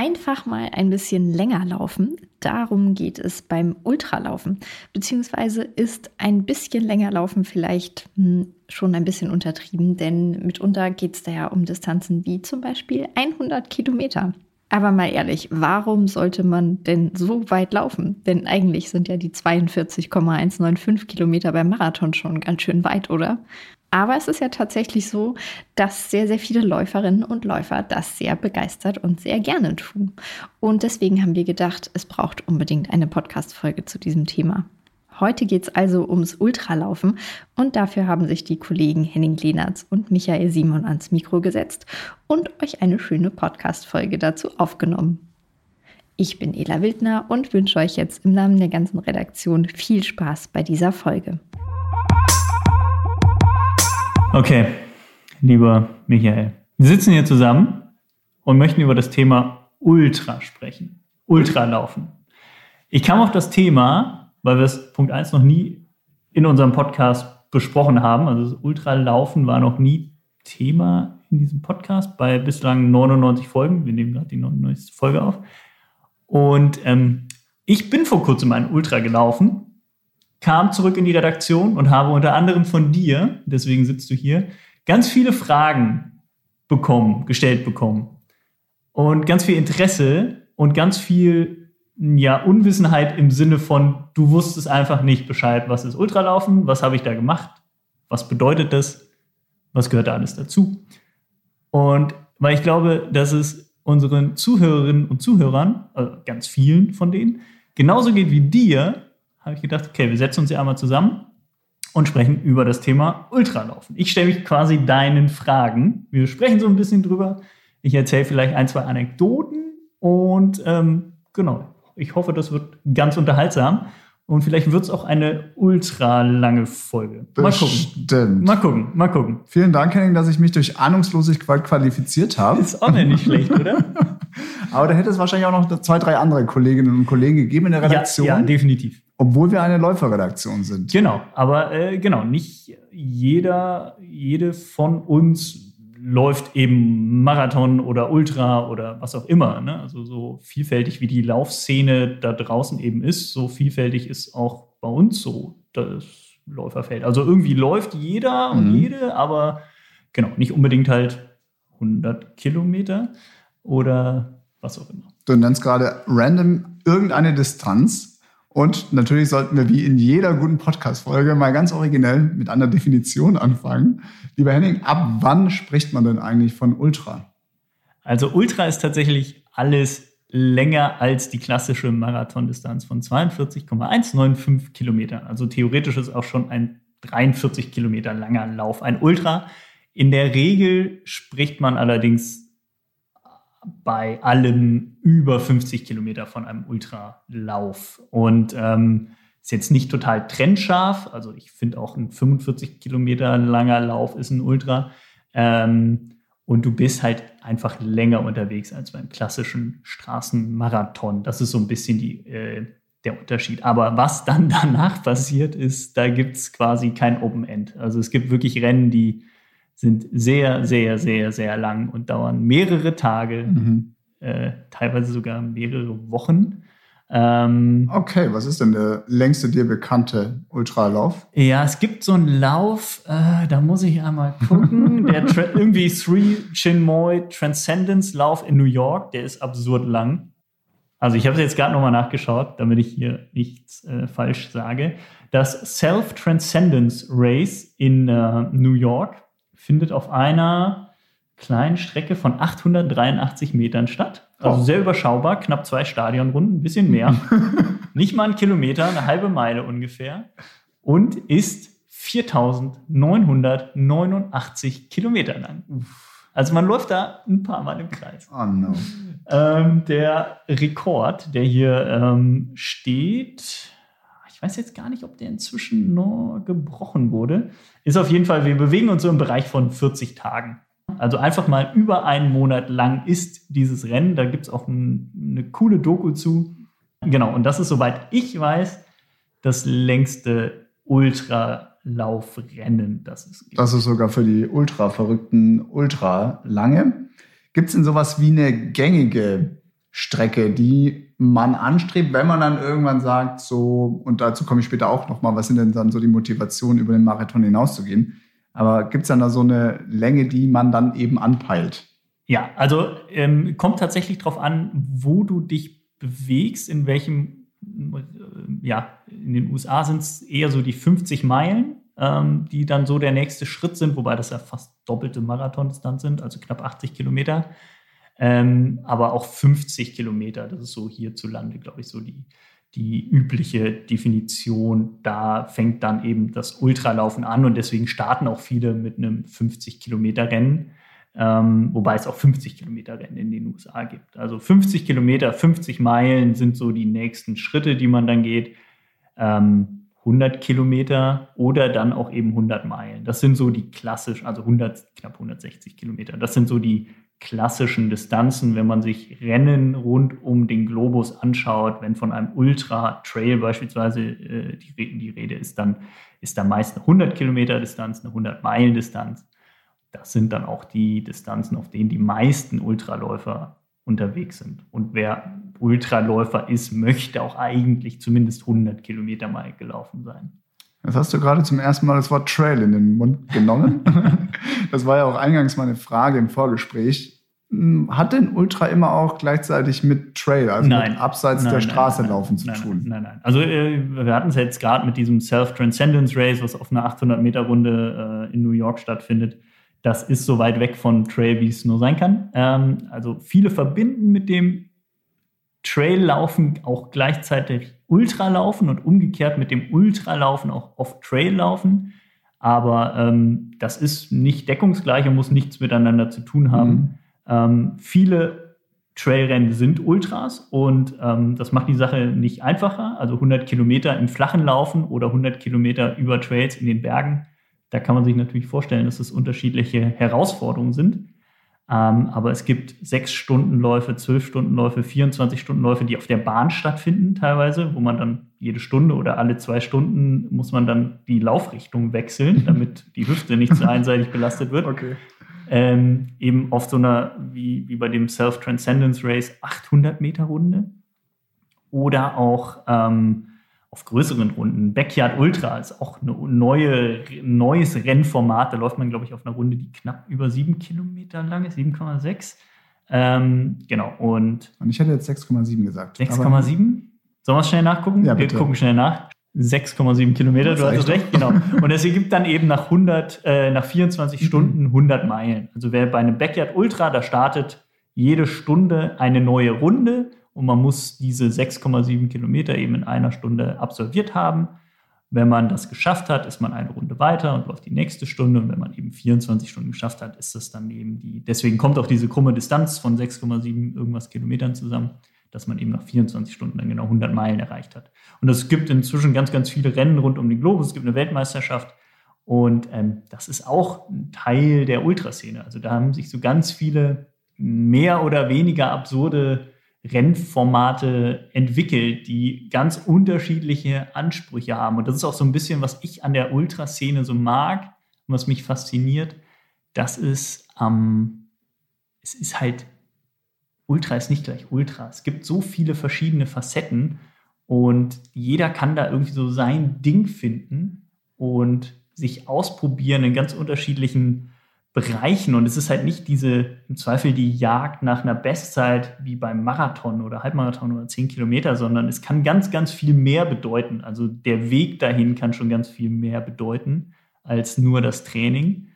Einfach mal ein bisschen länger laufen. Darum geht es beim Ultralaufen. Beziehungsweise ist ein bisschen länger laufen vielleicht hm, schon ein bisschen untertrieben, denn mitunter geht es da ja um Distanzen wie zum Beispiel 100 Kilometer. Aber mal ehrlich, warum sollte man denn so weit laufen? Denn eigentlich sind ja die 42,195 Kilometer beim Marathon schon ganz schön weit, oder? Aber es ist ja tatsächlich so, dass sehr, sehr viele Läuferinnen und Läufer das sehr begeistert und sehr gerne tun. Und deswegen haben wir gedacht, es braucht unbedingt eine Podcast-Folge zu diesem Thema. Heute geht es also ums Ultralaufen und dafür haben sich die Kollegen Henning Lehnertz und Michael Simon ans Mikro gesetzt und euch eine schöne Podcast-Folge dazu aufgenommen. Ich bin Ela Wildner und wünsche euch jetzt im Namen der ganzen Redaktion viel Spaß bei dieser Folge. Okay, lieber Michael, wir sitzen hier zusammen und möchten über das Thema Ultra sprechen. Ultralaufen. Ich kam auf das Thema, weil wir es Punkt 1 noch nie in unserem Podcast besprochen haben. Also das Ultralaufen war noch nie Thema in diesem Podcast bei bislang 99 Folgen. Wir nehmen gerade die 99. Folge auf. Und ähm, ich bin vor kurzem ein Ultra gelaufen kam zurück in die Redaktion und habe unter anderem von dir, deswegen sitzt du hier, ganz viele Fragen bekommen, gestellt bekommen. Und ganz viel Interesse und ganz viel ja, Unwissenheit im Sinne von, du wusstest einfach nicht Bescheid, was ist Ultralaufen, was habe ich da gemacht, was bedeutet das, was gehört da alles dazu. Und weil ich glaube, dass es unseren Zuhörerinnen und Zuhörern, also ganz vielen von denen, genauso geht wie dir, habe ich gedacht, okay, wir setzen uns ja einmal zusammen und sprechen über das Thema Ultralaufen. Ich stelle mich quasi deinen Fragen. Wir sprechen so ein bisschen drüber. Ich erzähle vielleicht ein, zwei Anekdoten und ähm, genau, ich hoffe, das wird ganz unterhaltsam. Und vielleicht wird es auch eine ultra lange Folge. Mal gucken. Mal gucken, mal gucken. Vielen Dank, Henning, dass ich mich durch Ahnungslosigkeit qualifiziert habe. Ist auch nicht schlecht, oder? Aber da hätte es wahrscheinlich auch noch zwei, drei andere Kolleginnen und Kollegen gegeben in der Redaktion. Ja, ja definitiv. Obwohl wir eine Läuferredaktion sind. Genau, aber äh, genau, nicht jeder, jede von uns läuft eben Marathon oder Ultra oder was auch immer. Ne? Also so vielfältig wie die Laufszene da draußen eben ist, so vielfältig ist auch bei uns so das Läuferfeld. Also irgendwie läuft jeder und mhm. jede, aber genau, nicht unbedingt halt 100 Kilometer oder was auch immer. Du nennst gerade random irgendeine Distanz. Und natürlich sollten wir wie in jeder guten Podcast-Folge mal ganz originell mit einer Definition anfangen. Lieber Henning, ab wann spricht man denn eigentlich von Ultra? Also Ultra ist tatsächlich alles länger als die klassische Marathondistanz von 42,195 Kilometern. Also theoretisch ist auch schon ein 43 Kilometer langer Lauf ein Ultra. In der Regel spricht man allerdings bei allem über 50 Kilometer von einem Ultralauf. Und ähm, ist jetzt nicht total trennscharf. Also ich finde auch ein 45 Kilometer langer Lauf ist ein Ultra. Ähm, und du bist halt einfach länger unterwegs als beim klassischen Straßenmarathon. Das ist so ein bisschen die, äh, der Unterschied. Aber was dann danach passiert ist, da gibt es quasi kein Open End. Also es gibt wirklich Rennen, die sind sehr, sehr, sehr, sehr lang und dauern mehrere Tage, mhm. äh, teilweise sogar mehrere Wochen. Ähm, okay, was ist denn der längste dir bekannte Ultralauf? Ja, es gibt so einen Lauf, äh, da muss ich einmal gucken, der irgendwie Three Chinmoy Transcendence Lauf in New York, der ist absurd lang. Also ich habe es jetzt gerade nochmal nachgeschaut, damit ich hier nichts äh, falsch sage. Das Self-Transcendence Race in äh, New York findet auf einer kleinen Strecke von 883 Metern statt. Also oh. sehr überschaubar, knapp zwei Stadionrunden, ein bisschen mehr. Nicht mal ein Kilometer, eine halbe Meile ungefähr. Und ist 4989 Kilometer lang. Also man läuft da ein paar Mal im Kreis. Oh no. Ähm, der Rekord, der hier ähm, steht, ich weiß jetzt gar nicht, ob der inzwischen nur gebrochen wurde. Ist auf jeden Fall, wir bewegen uns so im Bereich von 40 Tagen. Also einfach mal über einen Monat lang ist dieses Rennen. Da gibt es auch ein, eine coole Doku zu. Genau, und das ist, soweit ich weiß, das längste Ultralaufrennen, das es gibt. Das ist sogar für die Ultra-Verrückten ultra lange. Gibt es denn sowas wie eine gängige Strecke, die man anstrebt, wenn man dann irgendwann sagt, so, und dazu komme ich später auch nochmal, was sind denn dann so die Motivationen, über den Marathon hinauszugehen? Aber gibt es dann da so eine Länge, die man dann eben anpeilt? Ja, also ähm, kommt tatsächlich darauf an, wo du dich bewegst, in welchem, äh, ja, in den USA sind es eher so die 50 Meilen, ähm, die dann so der nächste Schritt sind, wobei das ja fast doppelte Marathondistanz sind, also knapp 80 Kilometer ähm, aber auch 50 Kilometer. Das ist so hierzulande, glaube ich, so die, die übliche Definition. Da fängt dann eben das Ultralaufen an und deswegen starten auch viele mit einem 50 Kilometer Rennen. Ähm, wobei es auch 50 Kilometer Rennen in den USA gibt. Also 50 Kilometer, 50 Meilen sind so die nächsten Schritte, die man dann geht. Ähm, 100 Kilometer oder dann auch eben 100 Meilen. Das sind so die klassischen, also 100, knapp 160 Kilometer. Das sind so die klassischen Distanzen, wenn man sich Rennen rund um den Globus anschaut, wenn von einem Ultra-Trail beispielsweise äh, die, die, Rede ist, dann ist da meist eine 100 Kilometer Distanz, eine 100 Meilen Distanz. Das sind dann auch die Distanzen, auf denen die meisten Ultraläufer unterwegs sind. Und wer Ultraläufer ist, möchte auch eigentlich zumindest 100 Kilometer mal gelaufen sein. Jetzt hast du gerade zum ersten Mal das Wort Trail in den Mund genommen. das war ja auch eingangs meine Frage im Vorgespräch. Hm, hat denn Ultra immer auch gleichzeitig mit Trail, also nein. mit abseits nein, der Straße nein, laufen zu tun? Nein, nein, Also äh, wir hatten es jetzt gerade mit diesem Self-Transcendence Race, was auf einer 800-Meter-Runde äh, in New York stattfindet. Das ist so weit weg von Trail, wie es nur sein kann. Ähm, also viele verbinden mit dem Traillaufen auch gleichzeitig Ultralaufen und umgekehrt mit dem Ultralaufen auch oft Traillaufen. Aber ähm, das ist nicht deckungsgleich und muss nichts miteinander zu tun haben. Mhm. Ähm, viele Trailrennen sind Ultras und ähm, das macht die Sache nicht einfacher. Also 100 Kilometer im flachen Laufen oder 100 Kilometer über Trails in den Bergen. Da kann man sich natürlich vorstellen, dass es unterschiedliche Herausforderungen sind. Ähm, aber es gibt sechs Stundenläufe, zwölf Stundenläufe, 24 Stundenläufe, die auf der Bahn stattfinden teilweise, wo man dann jede Stunde oder alle zwei Stunden muss man dann die Laufrichtung wechseln, damit die Hüfte nicht zu einseitig belastet wird. Okay. Ähm, eben auf so einer, wie, wie bei dem Self-Transcendence Race, 800 Meter Runde. Oder auch ähm, auf größeren Runden. Backyard Ultra ist auch ein neue, neues Rennformat. Da läuft man, glaube ich, auf einer Runde, die knapp über sieben Kilometer lang ist, 7,6. Ähm, genau. Und, und ich hätte jetzt 6,7 gesagt. 6,7? Sollen wir es schnell nachgucken? Ja, bitte. Wir gucken schnell nach. 6,7 Kilometer, du hast recht, genau. Und es ergibt dann eben nach 100, äh, nach 24 Stunden 100 Meilen. Also wer bei einem Backyard Ultra, da startet jede Stunde eine neue Runde und man muss diese 6,7 Kilometer eben in einer Stunde absolviert haben. Wenn man das geschafft hat, ist man eine Runde weiter und läuft die nächste Stunde. Und wenn man eben 24 Stunden geschafft hat, ist das dann eben die. Deswegen kommt auch diese krumme Distanz von 6,7 irgendwas Kilometern zusammen, dass man eben nach 24 Stunden dann genau 100 Meilen erreicht hat. Und es gibt inzwischen ganz, ganz viele Rennen rund um den Globus. Es gibt eine Weltmeisterschaft. Und ähm, das ist auch ein Teil der Ultraszene. Also da haben sich so ganz viele mehr oder weniger absurde Rennformate entwickelt, die ganz unterschiedliche Ansprüche haben. Und das ist auch so ein bisschen, was ich an der Ultraszene so mag und was mich fasziniert. Das ist, ähm, es ist halt, Ultra ist nicht gleich Ultra. Es gibt so viele verschiedene Facetten und jeder kann da irgendwie so sein Ding finden und sich ausprobieren in ganz unterschiedlichen Bereichen. Und es ist halt nicht diese, im Zweifel die Jagd nach einer Bestzeit wie beim Marathon oder Halbmarathon oder 10 Kilometer, sondern es kann ganz, ganz viel mehr bedeuten. Also der Weg dahin kann schon ganz viel mehr bedeuten als nur das Training.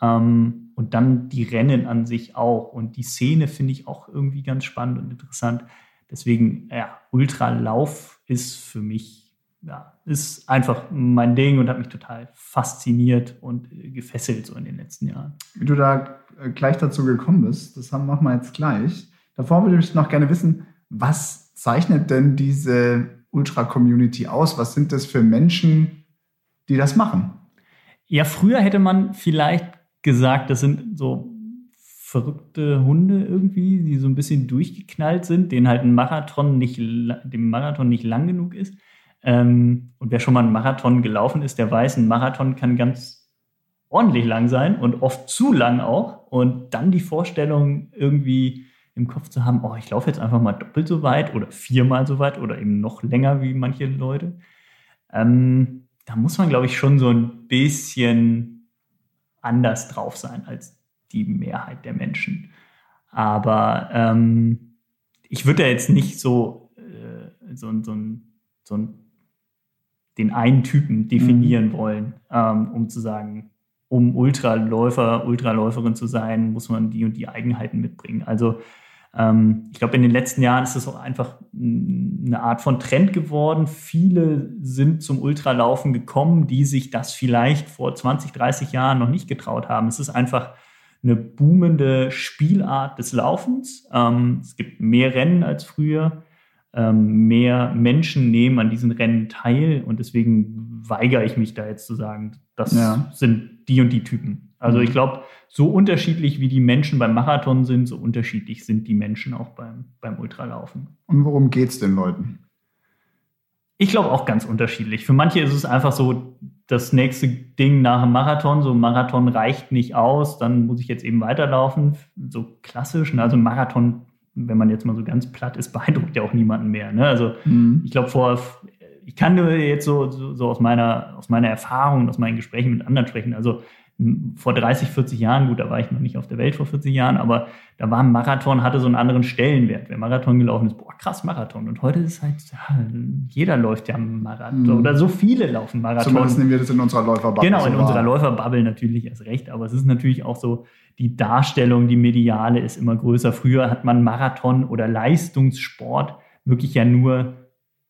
Ähm, und dann die Rennen an sich auch. Und die Szene finde ich auch irgendwie ganz spannend und interessant. Deswegen, ja, Ultralauf ist für mich ja, ist einfach mein Ding und hat mich total fasziniert und gefesselt so in den letzten Jahren. Wie du da äh, gleich dazu gekommen bist, das machen wir jetzt gleich. Davor würde ich noch gerne wissen, was zeichnet denn diese Ultra-Community aus? Was sind das für Menschen, die das machen? Ja, früher hätte man vielleicht gesagt, das sind so verrückte Hunde irgendwie, die so ein bisschen durchgeknallt sind, denen halt ein Marathon nicht, dem Marathon nicht lang genug ist. Ähm, und wer schon mal einen Marathon gelaufen ist, der weiß, ein Marathon kann ganz ordentlich lang sein und oft zu lang auch. Und dann die Vorstellung, irgendwie im Kopf zu haben, oh, ich laufe jetzt einfach mal doppelt so weit oder viermal so weit oder eben noch länger wie manche Leute. Ähm, da muss man, glaube ich, schon so ein bisschen anders drauf sein als die Mehrheit der Menschen. Aber ähm, ich würde da jetzt nicht so, äh, so, so, so den einen Typen definieren mhm. wollen, ähm, um zu sagen, um Ultraläufer, Ultraläuferin zu sein, muss man die und die Eigenheiten mitbringen. Also ähm, ich glaube, in den letzten Jahren ist es auch einfach eine Art von Trend geworden. Viele sind zum Ultralaufen gekommen, die sich das vielleicht vor 20, 30 Jahren noch nicht getraut haben. Es ist einfach eine boomende Spielart des Laufens. Ähm, es gibt mehr Rennen als früher. Ähm, mehr Menschen nehmen an diesen Rennen teil und deswegen weigere ich mich da jetzt zu sagen, das ja. sind die und die Typen. Also mhm. ich glaube, so unterschiedlich wie die Menschen beim Marathon sind, so unterschiedlich sind die Menschen auch beim, beim Ultralaufen. Und worum geht es den Leuten? Ich glaube auch ganz unterschiedlich. Für manche ist es einfach so das nächste Ding nach dem Marathon. So Marathon reicht nicht aus, dann muss ich jetzt eben weiterlaufen. So klassisch. Ne? Also Marathon, wenn man jetzt mal so ganz platt ist, beeindruckt ja auch niemanden mehr. Ne? Also mhm. ich glaube vor, ich kann nur jetzt so, so, so, aus meiner aus meiner Erfahrung, aus meinen Gesprächen mit anderen sprechen. Also vor 30, 40 Jahren, gut, da war ich noch nicht auf der Welt vor 40 Jahren, aber da war ein Marathon, hatte so einen anderen Stellenwert. Wer Marathon gelaufen ist, boah, krass, Marathon. Und heute ist halt, ja, jeder läuft ja Marathon mhm. oder so viele laufen Marathon. Zumindest nehmen wir das in unserer Läuferbubble. Genau, in so unserer Läuferbubble natürlich erst recht. Aber es ist natürlich auch so, die Darstellung, die mediale ist immer größer. Früher hat man Marathon oder Leistungssport wirklich ja nur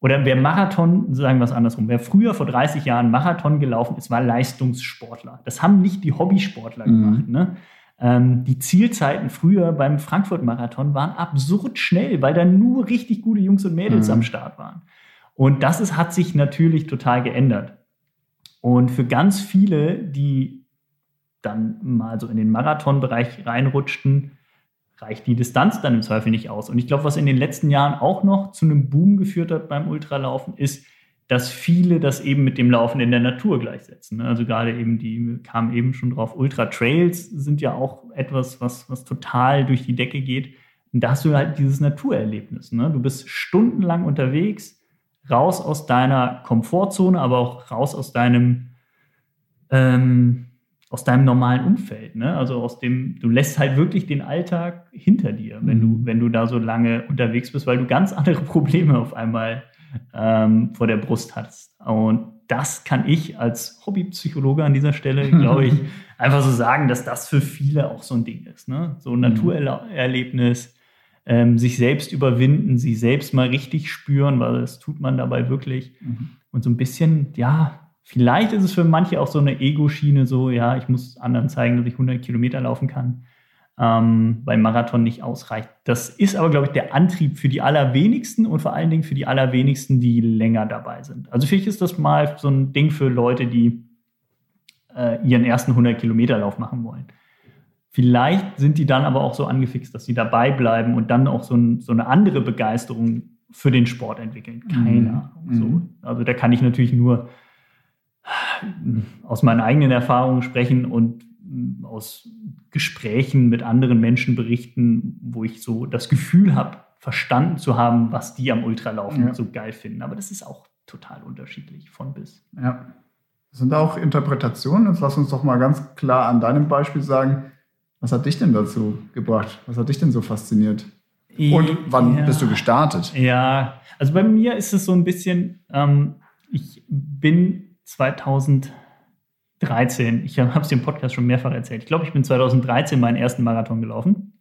oder wer Marathon, sagen wir es andersrum, wer früher vor 30 Jahren Marathon gelaufen ist, war Leistungssportler. Das haben nicht die Hobbysportler mhm. gemacht. Ne? Ähm, die Zielzeiten früher beim Frankfurt-Marathon waren absurd schnell, weil da nur richtig gute Jungs und Mädels mhm. am Start waren. Und das ist, hat sich natürlich total geändert. Und für ganz viele, die dann mal so in den Marathonbereich reinrutschten, reicht die Distanz dann im Zweifel nicht aus. Und ich glaube, was in den letzten Jahren auch noch zu einem Boom geführt hat beim Ultralaufen, ist, dass viele das eben mit dem Laufen in der Natur gleichsetzen. Ne? Also gerade eben die kamen eben schon drauf. Ultra Trails sind ja auch etwas, was, was total durch die Decke geht. Und da hast du halt dieses Naturerlebnis. Ne? Du bist stundenlang unterwegs, raus aus deiner Komfortzone, aber auch raus aus deinem ähm, aus deinem normalen Umfeld. Ne? Also aus dem, du lässt halt wirklich den Alltag hinter dir, wenn du, mhm. wenn du da so lange unterwegs bist, weil du ganz andere Probleme auf einmal ähm, vor der Brust hast. Und das kann ich als Hobbypsychologe an dieser Stelle, glaube ich, einfach so sagen, dass das für viele auch so ein Ding ist. Ne? So ein mhm. Naturerlebnis, ähm, sich selbst überwinden, sich selbst mal richtig spüren, weil das tut man dabei wirklich. Mhm. Und so ein bisschen, ja, Vielleicht ist es für manche auch so eine Ego-Schiene, so, ja, ich muss anderen zeigen, dass ich 100 Kilometer laufen kann, ähm, weil Marathon nicht ausreicht. Das ist aber, glaube ich, der Antrieb für die allerwenigsten und vor allen Dingen für die allerwenigsten, die länger dabei sind. Also vielleicht ist das mal so ein Ding für Leute, die äh, ihren ersten 100 Kilometer Lauf machen wollen. Vielleicht sind die dann aber auch so angefixt, dass sie dabei bleiben und dann auch so, ein, so eine andere Begeisterung für den Sport entwickeln. Keine mhm. Ahnung. So. Mhm. Also da kann ich natürlich nur aus meinen eigenen Erfahrungen sprechen und aus Gesprächen mit anderen Menschen berichten, wo ich so das Gefühl habe, verstanden zu haben, was die am Ultralaufen ja. so geil finden. Aber das ist auch total unterschiedlich von bis. Ja. Das sind auch Interpretationen. Jetzt lass uns doch mal ganz klar an deinem Beispiel sagen, was hat dich denn dazu gebracht? Was hat dich denn so fasziniert? Und wann ja. bist du gestartet? Ja, also bei mir ist es so ein bisschen, ähm, ich bin 2013, ich habe es dem Podcast schon mehrfach erzählt, ich glaube, ich bin 2013 meinen ersten Marathon gelaufen.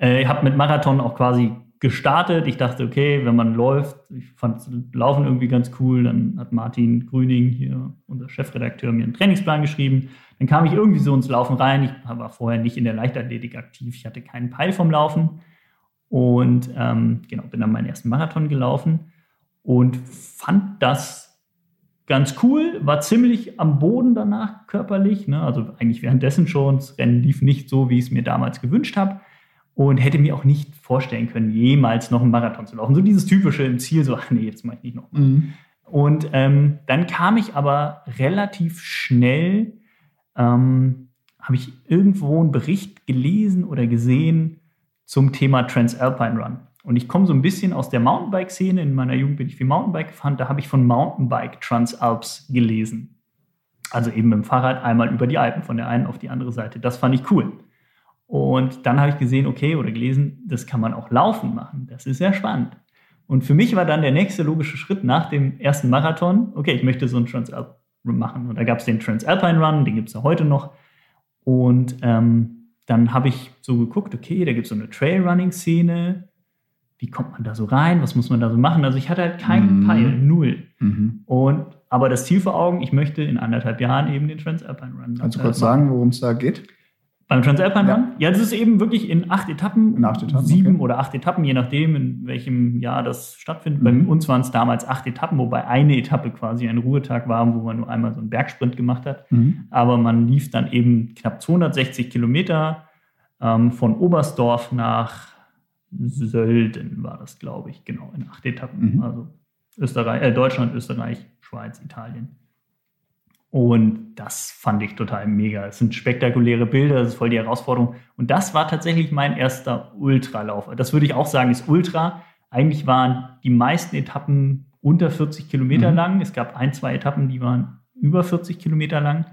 Äh, ich habe mit Marathon auch quasi gestartet. Ich dachte, okay, wenn man läuft, ich fand Laufen irgendwie ganz cool, dann hat Martin Grüning, hier unser Chefredakteur, mir einen Trainingsplan geschrieben. Dann kam ich irgendwie so ins Laufen rein. Ich war vorher nicht in der Leichtathletik aktiv. Ich hatte keinen Peil vom Laufen. Und ähm, genau, bin dann meinen ersten Marathon gelaufen und fand das ganz cool, war ziemlich am Boden danach körperlich, ne? also eigentlich währenddessen schon. Das Rennen lief nicht so, wie ich es mir damals gewünscht habe und hätte mir auch nicht vorstellen können, jemals noch einen Marathon zu laufen. So dieses typische im Ziel, so, ach nee, das mache ich nicht noch. Mhm. Und ähm, dann kam ich aber relativ schnell, ähm, habe ich irgendwo einen Bericht gelesen oder gesehen zum Thema Transalpine Run. Und ich komme so ein bisschen aus der Mountainbike-Szene. In meiner Jugend bin ich viel Mountainbike gefahren. Da habe ich von Mountainbike Transalps gelesen. Also eben mit dem Fahrrad einmal über die Alpen, von der einen auf die andere Seite. Das fand ich cool. Und dann habe ich gesehen, okay, oder gelesen, das kann man auch laufen machen. Das ist sehr spannend. Und für mich war dann der nächste logische Schritt nach dem ersten Marathon, okay, ich möchte so einen Transalp machen. Und da gab es den Transalpine Run, den gibt es ja heute noch. Und ähm, dann habe ich so geguckt, okay, da gibt es so eine Trailrunning-Szene. Wie kommt man da so rein? Was muss man da so machen? Also ich hatte halt keinen mhm. Peil, null. Mhm. Und aber das Ziel vor Augen, ich möchte in anderthalb Jahren eben den Transalpine Run. Kannst du kurz sagen, worum es da geht? Beim Transalpine ja. Run? Ja, das ist eben wirklich in acht Etappen, in acht Etappen sieben okay. oder acht Etappen, je nachdem, in welchem Jahr das stattfindet. Mhm. Bei uns waren es damals acht Etappen, wobei eine Etappe quasi ein Ruhetag war, wo man nur einmal so einen Bergsprint gemacht hat. Mhm. Aber man lief dann eben knapp 260 Kilometer ähm, von Oberstdorf nach Sölden, war das, glaube ich, genau, in acht Etappen. Mhm. Also Österreich, äh, Deutschland, Österreich, Schweiz, Italien. Und das fand ich total mega. Es sind spektakuläre Bilder, das ist voll die Herausforderung. Und das war tatsächlich mein erster Ultralauf. Das würde ich auch sagen, ist Ultra. Eigentlich waren die meisten Etappen unter 40 Kilometer mhm. lang. Es gab ein, zwei Etappen, die waren über 40 Kilometer lang.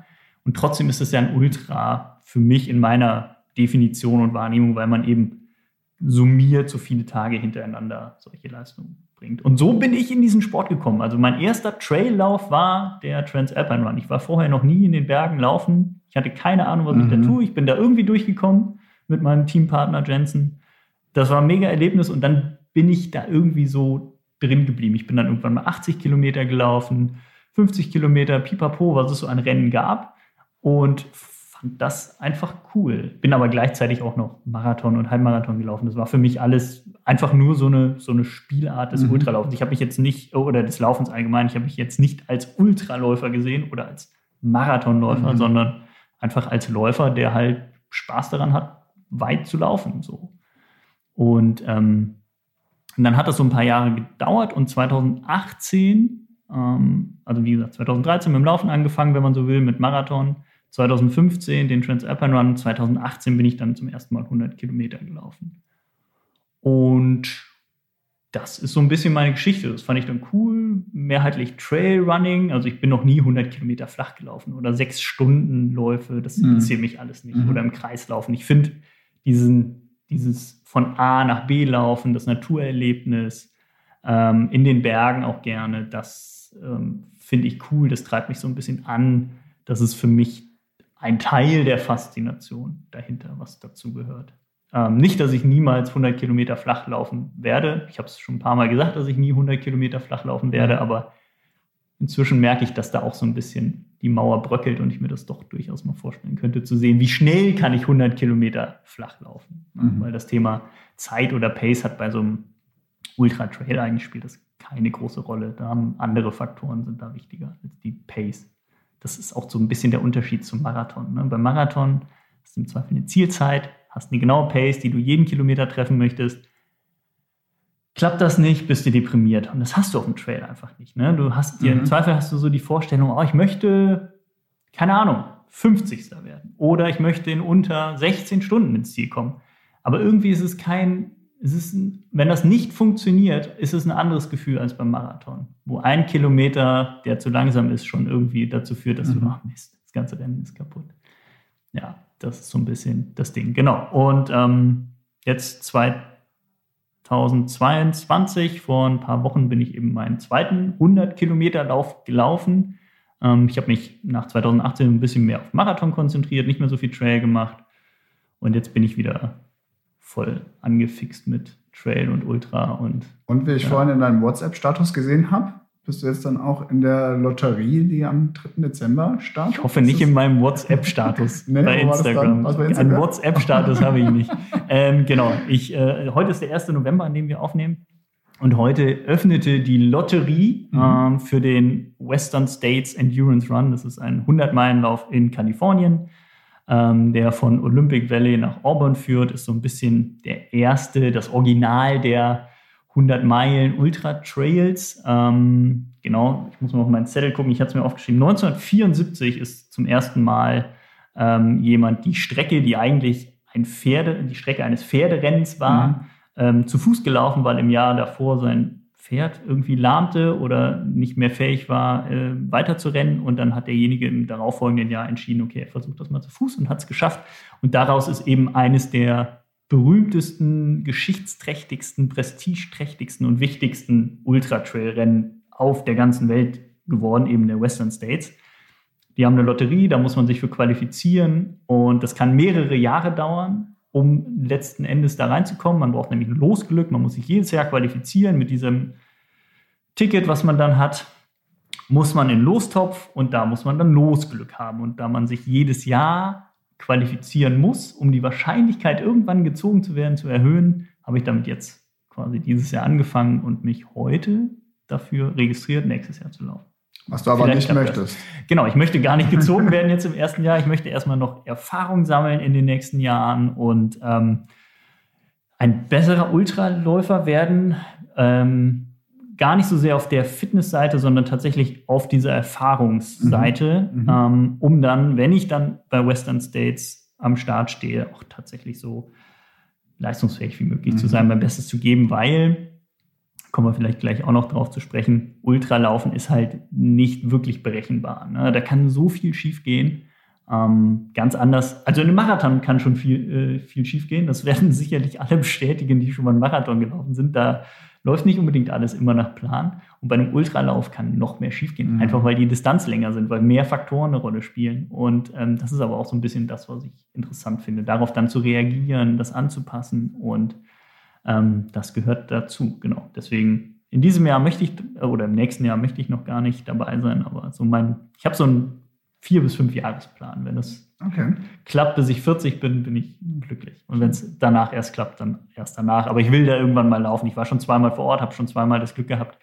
Und trotzdem ist es ja ein Ultra für mich in meiner Definition und Wahrnehmung, weil man eben summiert so viele Tage hintereinander solche Leistungen bringt. Und so bin ich in diesen Sport gekommen. Also mein erster Traillauf war der Transalpine Run. Ich war vorher noch nie in den Bergen laufen. Ich hatte keine Ahnung, was mhm. ich da mhm. tue. Ich bin da irgendwie durchgekommen mit meinem Teampartner Jensen. Das war ein mega Erlebnis und dann bin ich da irgendwie so drin geblieben. Ich bin dann irgendwann mal 80 Kilometer gelaufen, 50 Kilometer, pipapo, was es so an Rennen gab. Und fand das einfach cool. Bin aber gleichzeitig auch noch Marathon und Halbmarathon gelaufen. Das war für mich alles einfach nur so eine, so eine Spielart des mhm. Ultralaufens. Ich habe mich jetzt nicht, oder des Laufens allgemein, ich habe mich jetzt nicht als Ultraläufer gesehen oder als Marathonläufer, mhm. sondern einfach als Läufer, der halt Spaß daran hat, weit zu laufen. So. Und, ähm, und dann hat das so ein paar Jahre gedauert und 2018, ähm, also wie gesagt, 2013 mit dem Laufen angefangen, wenn man so will, mit Marathon. 2015 den Transalpine Run, 2018 bin ich dann zum ersten Mal 100 Kilometer gelaufen. Und das ist so ein bisschen meine Geschichte. Das fand ich dann cool. Mehrheitlich Trailrunning. Also ich bin noch nie 100 Kilometer flach gelaufen oder sechs Stunden Läufe. Das mhm. interessiert mich alles nicht. Mhm. Oder im Kreis laufen. Ich finde diesen, dieses von A nach B laufen, das Naturerlebnis ähm, in den Bergen auch gerne, das ähm, finde ich cool. Das treibt mich so ein bisschen an. Das ist für mich ein Teil der Faszination dahinter, was dazu gehört. Ähm, nicht, dass ich niemals 100 Kilometer flach laufen werde. Ich habe es schon ein paar Mal gesagt, dass ich nie 100 Kilometer flach laufen werde, aber inzwischen merke ich, dass da auch so ein bisschen die Mauer bröckelt und ich mir das doch durchaus mal vorstellen könnte, zu sehen, wie schnell kann ich 100 Kilometer flach laufen. Mhm. Weil das Thema Zeit oder Pace hat bei so einem Ultra-Trail eigentlich spielt das keine große Rolle. Da haben andere Faktoren sind da wichtiger als die Pace. Das ist auch so ein bisschen der Unterschied zum Marathon. Ne? Beim Marathon hast du im Zweifel eine Zielzeit, hast eine genaue Pace, die du jeden Kilometer treffen möchtest. Klappt das nicht, bist du deprimiert. Und das hast du auf dem Trail einfach nicht. Ne? Du hast dir, mhm. im Zweifel hast du so die Vorstellung, oh, ich möchte, keine Ahnung, 50. werden. Oder ich möchte in unter 16 Stunden ins Ziel kommen. Aber irgendwie ist es kein es ist, wenn das nicht funktioniert, ist es ein anderes Gefühl als beim Marathon, wo ein Kilometer, der zu langsam ist, schon irgendwie dazu führt, dass mhm. du, ach Mist, das ganze Rennen ist kaputt. Ja, das ist so ein bisschen das Ding. Genau. Und ähm, jetzt 2022, vor ein paar Wochen, bin ich eben meinen zweiten 100 Kilometer Lauf gelaufen. Ähm, ich habe mich nach 2018 ein bisschen mehr auf Marathon konzentriert, nicht mehr so viel Trail gemacht. Und jetzt bin ich wieder voll angefixt mit Trail und Ultra und. Und wie ich ja. vorhin in deinem WhatsApp-Status gesehen habe, bist du jetzt dann auch in der Lotterie, die am 3. Dezember startet? Ich hoffe nicht in meinem WhatsApp-Status nee, bei, Instagram. bei Instagram. Einen WhatsApp-Status habe ich nicht. Ähm, genau. Ich, äh, heute ist der 1. November, an dem wir aufnehmen. Und heute öffnete die Lotterie mhm. ähm, für den Western States Endurance Run. Das ist ein 100-Meilen-Lauf in Kalifornien ähm, der von Olympic Valley nach Auburn führt, ist so ein bisschen der erste, das Original der 100 Meilen Ultra Trails. Ähm, genau, ich muss mal auf meinen Zettel gucken, ich hatte es mir aufgeschrieben. 1974 ist zum ersten Mal ähm, jemand die Strecke, die eigentlich ein Pferde, die Strecke eines Pferderennens war, mhm. ähm, zu Fuß gelaufen, weil im Jahr davor sein Pferd irgendwie lahmte oder nicht mehr fähig war, äh, weiter zu rennen. Und dann hat derjenige im darauffolgenden Jahr entschieden, okay, er versucht das mal zu Fuß und hat es geschafft. Und daraus ist eben eines der berühmtesten, geschichtsträchtigsten, prestigeträchtigsten und wichtigsten Ultra-Trail-Rennen auf der ganzen Welt geworden, eben der Western States. Die haben eine Lotterie, da muss man sich für qualifizieren und das kann mehrere Jahre dauern um letzten Endes da reinzukommen. Man braucht nämlich ein Losglück, man muss sich jedes Jahr qualifizieren mit diesem Ticket, was man dann hat, muss man in Lostopf und da muss man dann Losglück haben. Und da man sich jedes Jahr qualifizieren muss, um die Wahrscheinlichkeit irgendwann gezogen zu werden, zu erhöhen, habe ich damit jetzt quasi dieses Jahr angefangen und mich heute dafür registriert, nächstes Jahr zu laufen. Was du aber nicht möchtest. Das. Genau, ich möchte gar nicht gezogen werden jetzt im ersten Jahr. Ich möchte erstmal noch Erfahrung sammeln in den nächsten Jahren und ähm, ein besserer Ultraläufer werden. Ähm, gar nicht so sehr auf der Fitnessseite, sondern tatsächlich auf dieser Erfahrungsseite, mhm. Mhm. Ähm, um dann, wenn ich dann bei Western States am Start stehe, auch tatsächlich so leistungsfähig wie möglich mhm. zu sein, mein Bestes zu geben, weil kommen wir vielleicht gleich auch noch drauf zu sprechen, Ultralaufen ist halt nicht wirklich berechenbar. Ne? Da kann so viel schiefgehen. Ähm, ganz anders, also in einem Marathon kann schon viel, äh, viel schiefgehen. Das werden sicherlich alle bestätigen, die schon mal einen Marathon gelaufen sind. Da läuft nicht unbedingt alles immer nach Plan. Und bei einem Ultralauf kann noch mehr schiefgehen, mhm. einfach weil die Distanz länger sind, weil mehr Faktoren eine Rolle spielen. Und ähm, das ist aber auch so ein bisschen das, was ich interessant finde, darauf dann zu reagieren, das anzupassen und ähm, das gehört dazu, genau. Deswegen in diesem Jahr möchte ich, oder im nächsten Jahr möchte ich noch gar nicht dabei sein, aber so mein, ich habe so einen vier bis fünf Jahresplan. Wenn es okay. klappt, bis ich 40 bin, bin ich glücklich. Und wenn es danach erst klappt, dann erst danach. Aber ich will da irgendwann mal laufen. Ich war schon zweimal vor Ort, habe schon zweimal das Glück gehabt,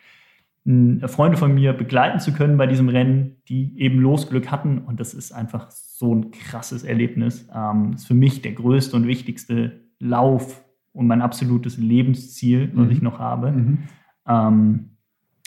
Freunde von mir begleiten zu können bei diesem Rennen, die eben Losglück hatten. Und das ist einfach so ein krasses Erlebnis. Ähm, das ist für mich der größte und wichtigste Lauf und mein absolutes Lebensziel, was mhm. ich noch habe. Mhm. Ähm,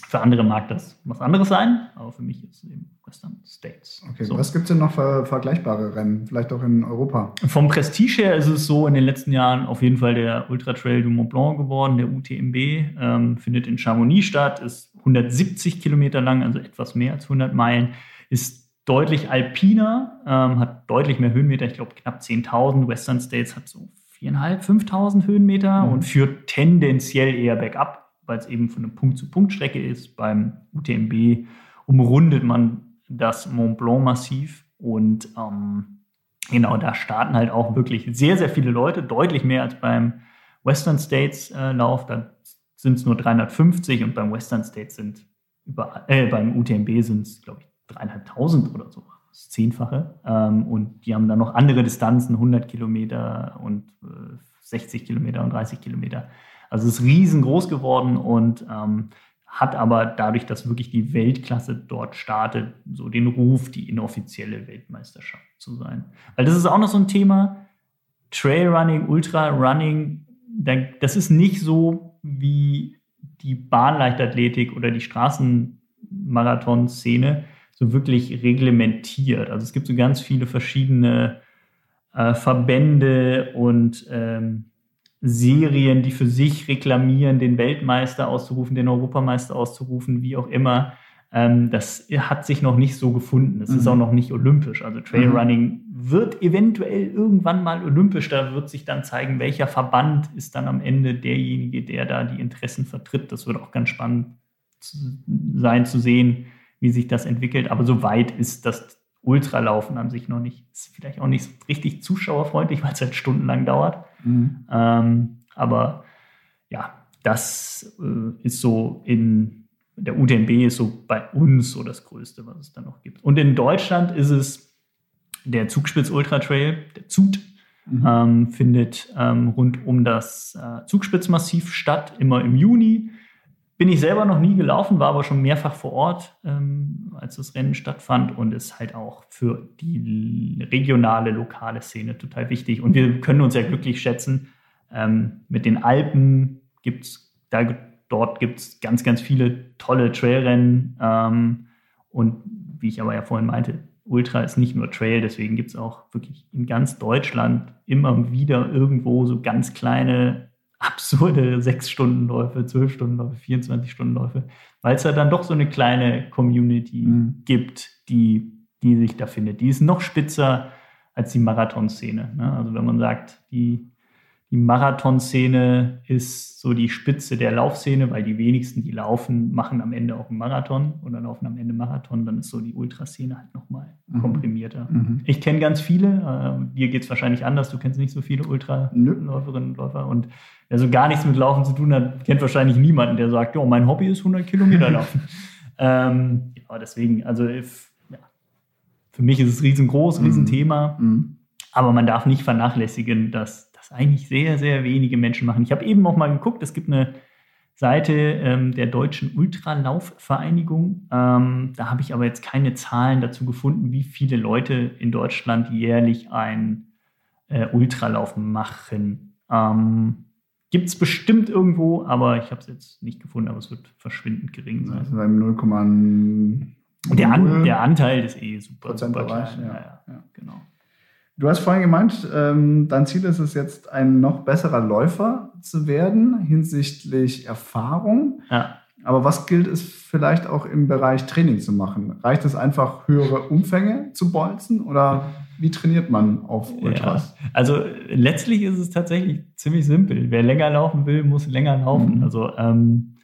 für andere mag das was anderes sein, aber für mich ist es eben Western States. Okay, so. was gibt es denn noch für vergleichbare Rennen, vielleicht auch in Europa? Vom Prestige her ist es so in den letzten Jahren auf jeden Fall der Ultra Trail du Mont Blanc geworden, der UTMB, ähm, findet in Chamonix statt, ist 170 Kilometer lang, also etwas mehr als 100 Meilen, ist deutlich alpiner, ähm, hat deutlich mehr Höhenmeter, ich glaube knapp 10.000. Western States hat so 4.500, 5.000 Höhenmeter mhm. und führt tendenziell eher bergab, weil es eben von einer Punkt-zu-Punkt-Strecke ist. Beim UTMB umrundet man das Mont Blanc-Massiv und ähm, genau, da starten halt auch wirklich sehr, sehr viele Leute, deutlich mehr als beim Western States-Lauf. Äh, da sind es nur 350 und beim Western States sind überall, äh, beim UTMB sind es, glaube ich, dreieinhalbtausend oder so das Zehnfache. Ähm, und die haben dann noch andere Distanzen, 100 Kilometer und äh, 60 Kilometer und 30 Kilometer. Also es ist riesengroß geworden und ähm, hat aber dadurch, dass wirklich die Weltklasse dort startet, so den Ruf, die inoffizielle Weltmeisterschaft zu sein. Weil das ist auch noch so ein Thema. Trailrunning, Ultrarunning, das ist nicht so wie die Bahnleichtathletik oder die Straßenmarathon-Szene, so wirklich reglementiert. Also es gibt so ganz viele verschiedene äh, Verbände und ähm, Serien, die für sich reklamieren, den Weltmeister auszurufen, den Europameister auszurufen, wie auch immer. Ähm, das hat sich noch nicht so gefunden. Es mhm. ist auch noch nicht olympisch. Also Trailrunning mhm. wird eventuell irgendwann mal olympisch. Da wird sich dann zeigen, welcher Verband ist dann am Ende derjenige, der da die Interessen vertritt. Das wird auch ganz spannend sein zu sehen, wie sich das entwickelt. Aber so weit ist das Ultralaufen an sich noch nicht. Ist vielleicht auch nicht richtig zuschauerfreundlich, weil es halt stundenlang dauert. Mhm. Ähm, aber ja, das äh, ist so in der UTMB ist so bei uns so das Größte, was es da noch gibt. Und in Deutschland ist es der Zugspitz Ultra Trail, der ZUT, mhm. ähm, findet ähm, rund um das äh, Zugspitzmassiv statt, immer im Juni. Bin ich selber noch nie gelaufen, war aber schon mehrfach vor Ort, ähm, als das Rennen stattfand und ist halt auch für die regionale, lokale Szene total wichtig. Und wir können uns ja glücklich schätzen. Ähm, mit den Alpen gibt es, dort gibt es ganz, ganz viele tolle Trailrennen. Ähm, und wie ich aber ja vorhin meinte, Ultra ist nicht nur Trail, deswegen gibt es auch wirklich in ganz Deutschland immer wieder irgendwo so ganz kleine, absurde 6-Stunden-Läufe, 12-Stunden-Läufe, 24-Stunden-Läufe, weil es ja dann doch so eine kleine Community mhm. gibt, die, die sich da findet. Die ist noch spitzer als die Marathonszene. Ne? Also wenn man sagt, die die Marathonszene ist so die Spitze der Laufszene, weil die wenigsten, die laufen, machen am Ende auch einen Marathon oder laufen am Ende Marathon. Dann ist so die Ultraszene halt nochmal mhm. komprimierter. Mhm. Ich kenne ganz viele. Äh, dir geht es wahrscheinlich anders. Du kennst nicht so viele Ultraläuferinnen und Läufer. Und wer so gar nichts mit Laufen zu tun hat, kennt wahrscheinlich niemanden, der sagt, oh, mein Hobby ist 100 Kilometer laufen. ähm, ja, deswegen, also if, ja. für mich ist es riesengroß, mhm. riesenthema. Mhm. Aber man darf nicht vernachlässigen, dass was eigentlich sehr, sehr wenige Menschen machen. Ich habe eben auch mal geguckt, es gibt eine Seite ähm, der Deutschen Ultralaufvereinigung. Ähm, da habe ich aber jetzt keine Zahlen dazu gefunden, wie viele Leute in Deutschland jährlich ein äh, Ultralauf machen. Ähm, Gibt es bestimmt irgendwo, aber ich habe es jetzt nicht gefunden, aber es wird verschwindend gering sein. Also beim 0,0. Der, An der Anteil ist eh super, super klein. Ja, ja, ja, genau. Du hast vorhin gemeint, ähm, dein Ziel ist es jetzt, ein noch besserer Läufer zu werden hinsichtlich Erfahrung. Ja. Aber was gilt es vielleicht auch im Bereich Training zu machen? Reicht es einfach, höhere Umfänge zu bolzen oder wie trainiert man auf Ultras? Ja, also letztlich ist es tatsächlich ziemlich simpel. Wer länger laufen will, muss länger laufen. Mhm. Also ähm,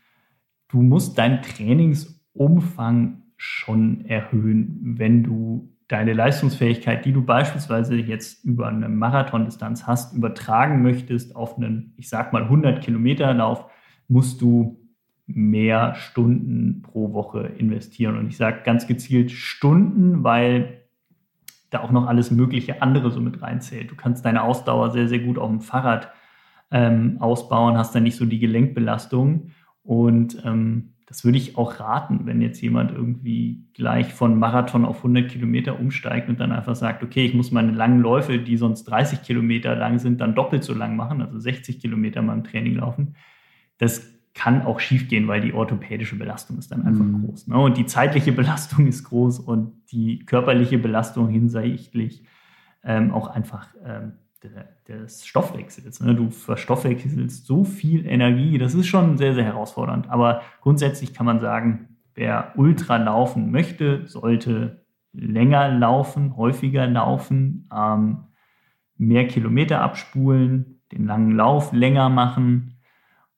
du musst deinen Trainingsumfang schon erhöhen, wenn du deine Leistungsfähigkeit, die du beispielsweise jetzt über eine Marathondistanz hast, übertragen möchtest auf einen, ich sag mal, 100 Kilometer Lauf, musst du mehr Stunden pro Woche investieren. Und ich sage ganz gezielt Stunden, weil da auch noch alles mögliche andere so mit reinzählt. Du kannst deine Ausdauer sehr, sehr gut auf dem Fahrrad ähm, ausbauen, hast dann nicht so die Gelenkbelastung. Und ähm, das würde ich auch raten, wenn jetzt jemand irgendwie gleich von Marathon auf 100 Kilometer umsteigt und dann einfach sagt, okay, ich muss meine langen Läufe, die sonst 30 Kilometer lang sind, dann doppelt so lang machen, also 60 Kilometer mal im Training laufen. Das kann auch schiefgehen, weil die orthopädische Belastung ist dann einfach mhm. groß. Ne? Und die zeitliche Belastung ist groß und die körperliche Belastung hinsichtlich ähm, auch einfach ähm, des Stoffwechsels. Ne? Du verstoffwechselst so viel Energie, das ist schon sehr, sehr herausfordernd. Aber grundsätzlich kann man sagen, wer Ultra laufen möchte, sollte länger laufen, häufiger laufen, ähm, mehr Kilometer abspulen, den langen Lauf länger machen.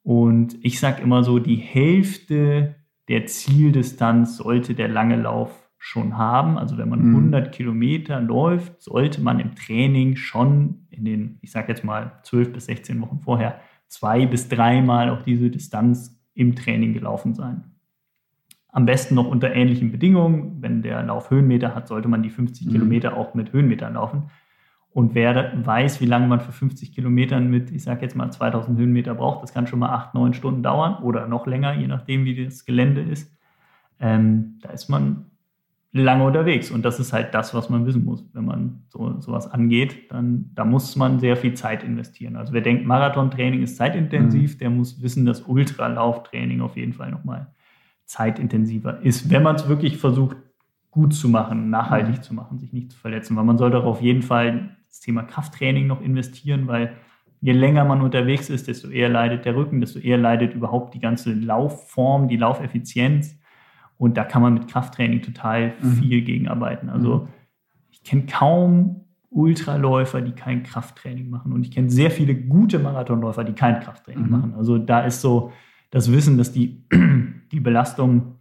Und ich sage immer so, die Hälfte der Zieldistanz sollte der lange Lauf schon haben. Also wenn man mhm. 100 Kilometer läuft, sollte man im Training schon in den, ich sage jetzt mal 12 bis 16 Wochen vorher, zwei bis dreimal auch diese Distanz im Training gelaufen sein. Am besten noch unter ähnlichen Bedingungen. Wenn der Lauf Höhenmeter hat, sollte man die 50 mhm. Kilometer auch mit Höhenmetern laufen. Und wer weiß, wie lange man für 50 Kilometern mit, ich sage jetzt mal 2000 Höhenmeter braucht, das kann schon mal 8, 9 Stunden dauern oder noch länger, je nachdem, wie das Gelände ist. Ähm, da ist man lange unterwegs. Und das ist halt das, was man wissen muss. Wenn man so, sowas angeht, dann da muss man sehr viel Zeit investieren. Also wer denkt, Marathontraining ist zeitintensiv, mhm. der muss wissen, dass Ultralauftraining auf jeden Fall nochmal zeitintensiver ist, wenn man es wirklich versucht, gut zu machen, nachhaltig mhm. zu machen, sich nicht zu verletzen. Weil man sollte auch auf jeden Fall das Thema Krafttraining noch investieren, weil je länger man unterwegs ist, desto eher leidet der Rücken, desto eher leidet überhaupt die ganze Laufform, die Laufeffizienz. Und da kann man mit Krafttraining total mhm. viel gegenarbeiten. Also mhm. ich kenne kaum Ultraläufer, die kein Krafttraining machen. Und ich kenne sehr viele gute Marathonläufer, die kein Krafttraining mhm. machen. Also da ist so das Wissen, dass die, die Belastung,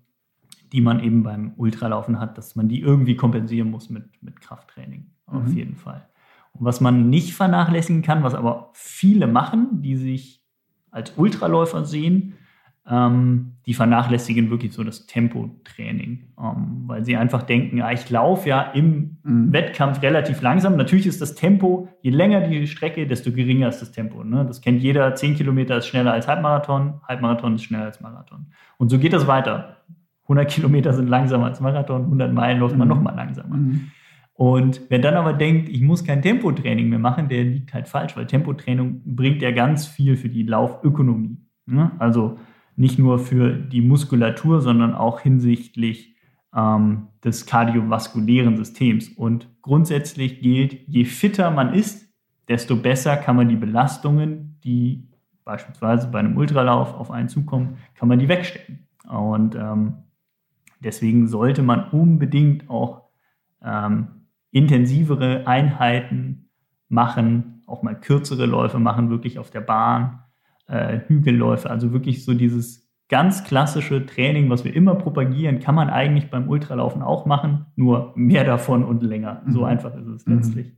die man eben beim Ultralaufen hat, dass man die irgendwie kompensieren muss mit, mit Krafttraining. Auf mhm. jeden Fall. Und was man nicht vernachlässigen kann, was aber viele machen, die sich als Ultraläufer sehen, ähm, die vernachlässigen wirklich so das Tempotraining, ähm, weil sie einfach denken, ja, ich laufe ja im mhm. Wettkampf relativ langsam. Natürlich ist das Tempo, je länger die Strecke, desto geringer ist das Tempo. Ne? Das kennt jeder, 10 Kilometer ist schneller als Halbmarathon, Halbmarathon ist schneller als Marathon. Und so geht das weiter. 100 Kilometer sind langsamer als Marathon, 100 Meilen läuft man mhm. noch mal langsamer. Mhm. Und wer dann aber denkt, ich muss kein Tempotraining mehr machen, der liegt halt falsch, weil Tempotraining bringt ja ganz viel für die Laufökonomie. Ne? Also nicht nur für die Muskulatur, sondern auch hinsichtlich ähm, des kardiovaskulären Systems. Und grundsätzlich gilt, je fitter man ist, desto besser kann man die Belastungen, die beispielsweise bei einem Ultralauf auf einen zukommen, kann man die wegstecken. Und ähm, deswegen sollte man unbedingt auch ähm, intensivere Einheiten machen, auch mal kürzere Läufe machen, wirklich auf der Bahn, äh, Hügelläufe, also wirklich so dieses ganz klassische Training, was wir immer propagieren, kann man eigentlich beim Ultralaufen auch machen, nur mehr davon und länger. So mhm. einfach ist es letztlich. Mhm.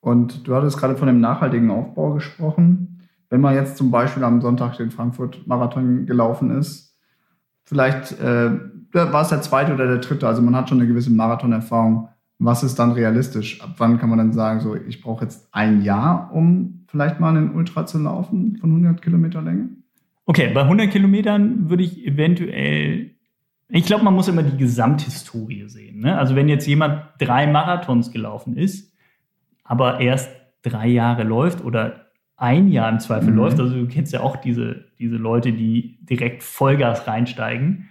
Und du hattest gerade von dem nachhaltigen Aufbau gesprochen. Wenn man jetzt zum Beispiel am Sonntag den Frankfurt-Marathon gelaufen ist, vielleicht äh, war es der zweite oder der dritte, also man hat schon eine gewisse Marathonerfahrung. Was ist dann realistisch? Ab wann kann man dann sagen, so ich brauche jetzt ein Jahr, um vielleicht mal einen Ultra zu laufen von 100 Kilometer Länge? Okay, bei 100 Kilometern würde ich eventuell, ich glaube, man muss immer die Gesamthistorie sehen. Ne? Also wenn jetzt jemand drei Marathons gelaufen ist, aber erst drei Jahre läuft oder ein Jahr im Zweifel mhm. läuft, also du kennst ja auch diese, diese Leute, die direkt Vollgas reinsteigen,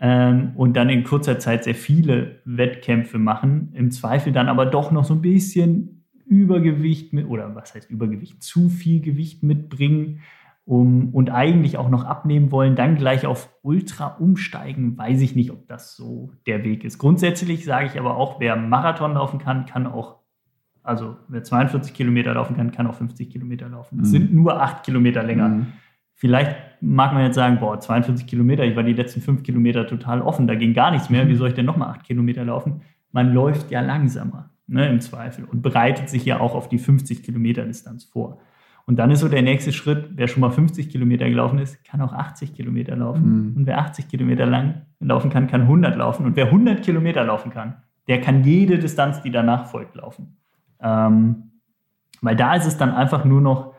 ähm, und dann in kurzer Zeit sehr viele Wettkämpfe machen, im Zweifel dann aber doch noch so ein bisschen Übergewicht mit, oder was heißt Übergewicht, zu viel Gewicht mitbringen um, und eigentlich auch noch abnehmen wollen, dann gleich auf Ultra umsteigen, weiß ich nicht, ob das so der Weg ist. Grundsätzlich sage ich aber auch, wer Marathon laufen kann, kann auch, also wer 42 Kilometer laufen kann, kann auch 50 Kilometer laufen. Mhm. sind nur acht Kilometer länger. Mhm. Vielleicht mag man jetzt sagen, boah, 42 Kilometer, ich war die letzten fünf Kilometer total offen, da ging gar nichts mehr, wie soll ich denn nochmal acht Kilometer laufen? Man läuft ja langsamer, ne, im Zweifel, und bereitet sich ja auch auf die 50 Kilometer Distanz vor. Und dann ist so der nächste Schritt, wer schon mal 50 Kilometer gelaufen ist, kann auch 80 Kilometer laufen. Mhm. Und wer 80 Kilometer lang laufen kann, kann 100 laufen. Und wer 100 Kilometer laufen kann, der kann jede Distanz, die danach folgt, laufen. Ähm, weil da ist es dann einfach nur noch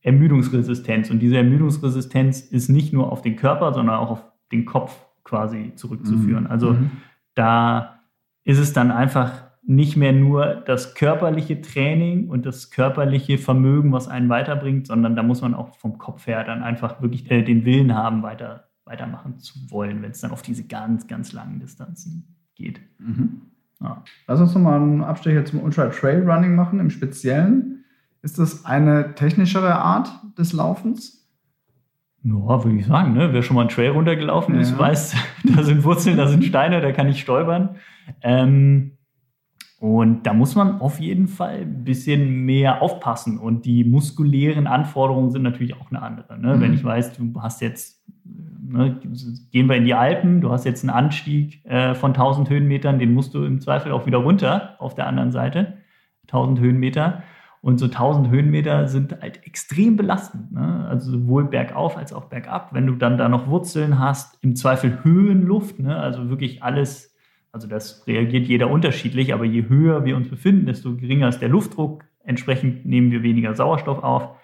Ermüdungsresistenz. Und diese Ermüdungsresistenz ist nicht nur auf den Körper, sondern auch auf den Kopf quasi zurückzuführen. Mhm. Also mhm. da ist es dann einfach nicht mehr nur das körperliche Training und das körperliche Vermögen, was einen weiterbringt, sondern da muss man auch vom Kopf her dann einfach wirklich äh, den Willen haben, weiter, weitermachen zu wollen, wenn es dann auf diese ganz, ganz langen Distanzen geht. Mhm. Ja. Lass uns nochmal einen Abstecher zum Ultra Trail Running machen im Speziellen. Ist das eine technischere Art des Laufens? Ja, würde ich sagen. Ne? Wer schon mal einen Trail runtergelaufen ja. ist, weiß, da sind Wurzeln, da sind Steine, da kann ich stolpern. Ähm, und da muss man auf jeden Fall ein bisschen mehr aufpassen. Und die muskulären Anforderungen sind natürlich auch eine andere. Ne? Mhm. Wenn ich weiß, du hast jetzt, ne, gehen wir in die Alpen, du hast jetzt einen Anstieg äh, von 1000 Höhenmetern, den musst du im Zweifel auch wieder runter auf der anderen Seite. 1000 Höhenmeter. Und so 1000 Höhenmeter sind halt extrem belastend. Ne? Also sowohl bergauf als auch bergab. Wenn du dann da noch Wurzeln hast, im Zweifel Höhenluft, ne? also wirklich alles, also das reagiert jeder unterschiedlich, aber je höher wir uns befinden, desto geringer ist der Luftdruck. Entsprechend nehmen wir weniger Sauerstoff auf.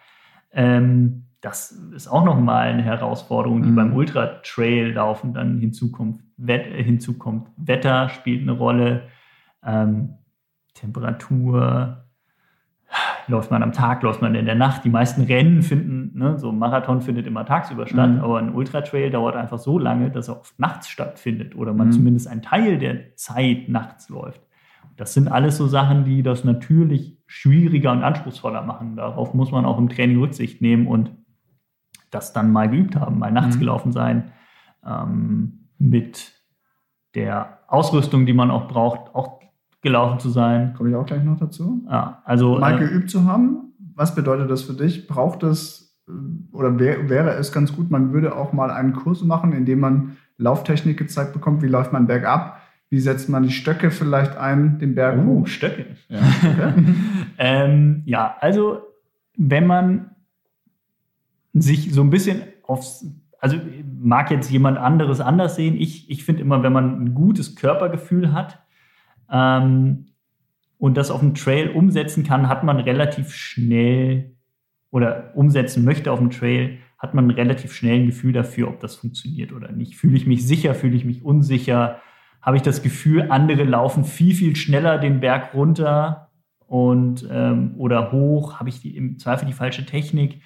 Ähm, das ist auch nochmal eine Herausforderung, die mhm. beim Ultra-Trail-Laufen dann hinzukommt. Wet hinzukommt. Wetter spielt eine Rolle, ähm, Temperatur, läuft man am Tag, läuft man in der Nacht. Die meisten Rennen finden, ne, so ein Marathon findet immer tagsüber statt, mhm. aber ein Ultratrail dauert einfach so lange, dass er oft nachts stattfindet oder man mhm. zumindest einen Teil der Zeit nachts läuft. Das sind alles so Sachen, die das natürlich schwieriger und anspruchsvoller machen. Darauf muss man auch im Training Rücksicht nehmen und das dann mal geübt haben, mal nachts mhm. gelaufen sein, ähm, mit der Ausrüstung, die man auch braucht, auch gelaufen zu sein. Komme ich auch gleich noch dazu. Ja, also. Mal äh, geübt zu haben, was bedeutet das für dich? Braucht es äh, oder wär, wäre es ganz gut, man würde auch mal einen Kurs machen, in dem man Lauftechnik gezeigt bekommt, wie läuft man bergab, wie setzt man die Stöcke vielleicht ein, den Berg oh, hoch? Stöcke. Ja, ähm, ja, also wenn man sich so ein bisschen aufs, also mag jetzt jemand anderes anders sehen. Ich, ich finde immer, wenn man ein gutes Körpergefühl hat, ähm, und das auf dem Trail umsetzen kann, hat man relativ schnell oder umsetzen möchte auf dem Trail, hat man relativ schnell ein Gefühl dafür, ob das funktioniert oder nicht. Fühle ich mich sicher, fühle ich mich unsicher, habe ich das Gefühl, andere laufen viel, viel schneller den Berg runter und ähm, oder hoch, habe ich die, im Zweifel die falsche Technik.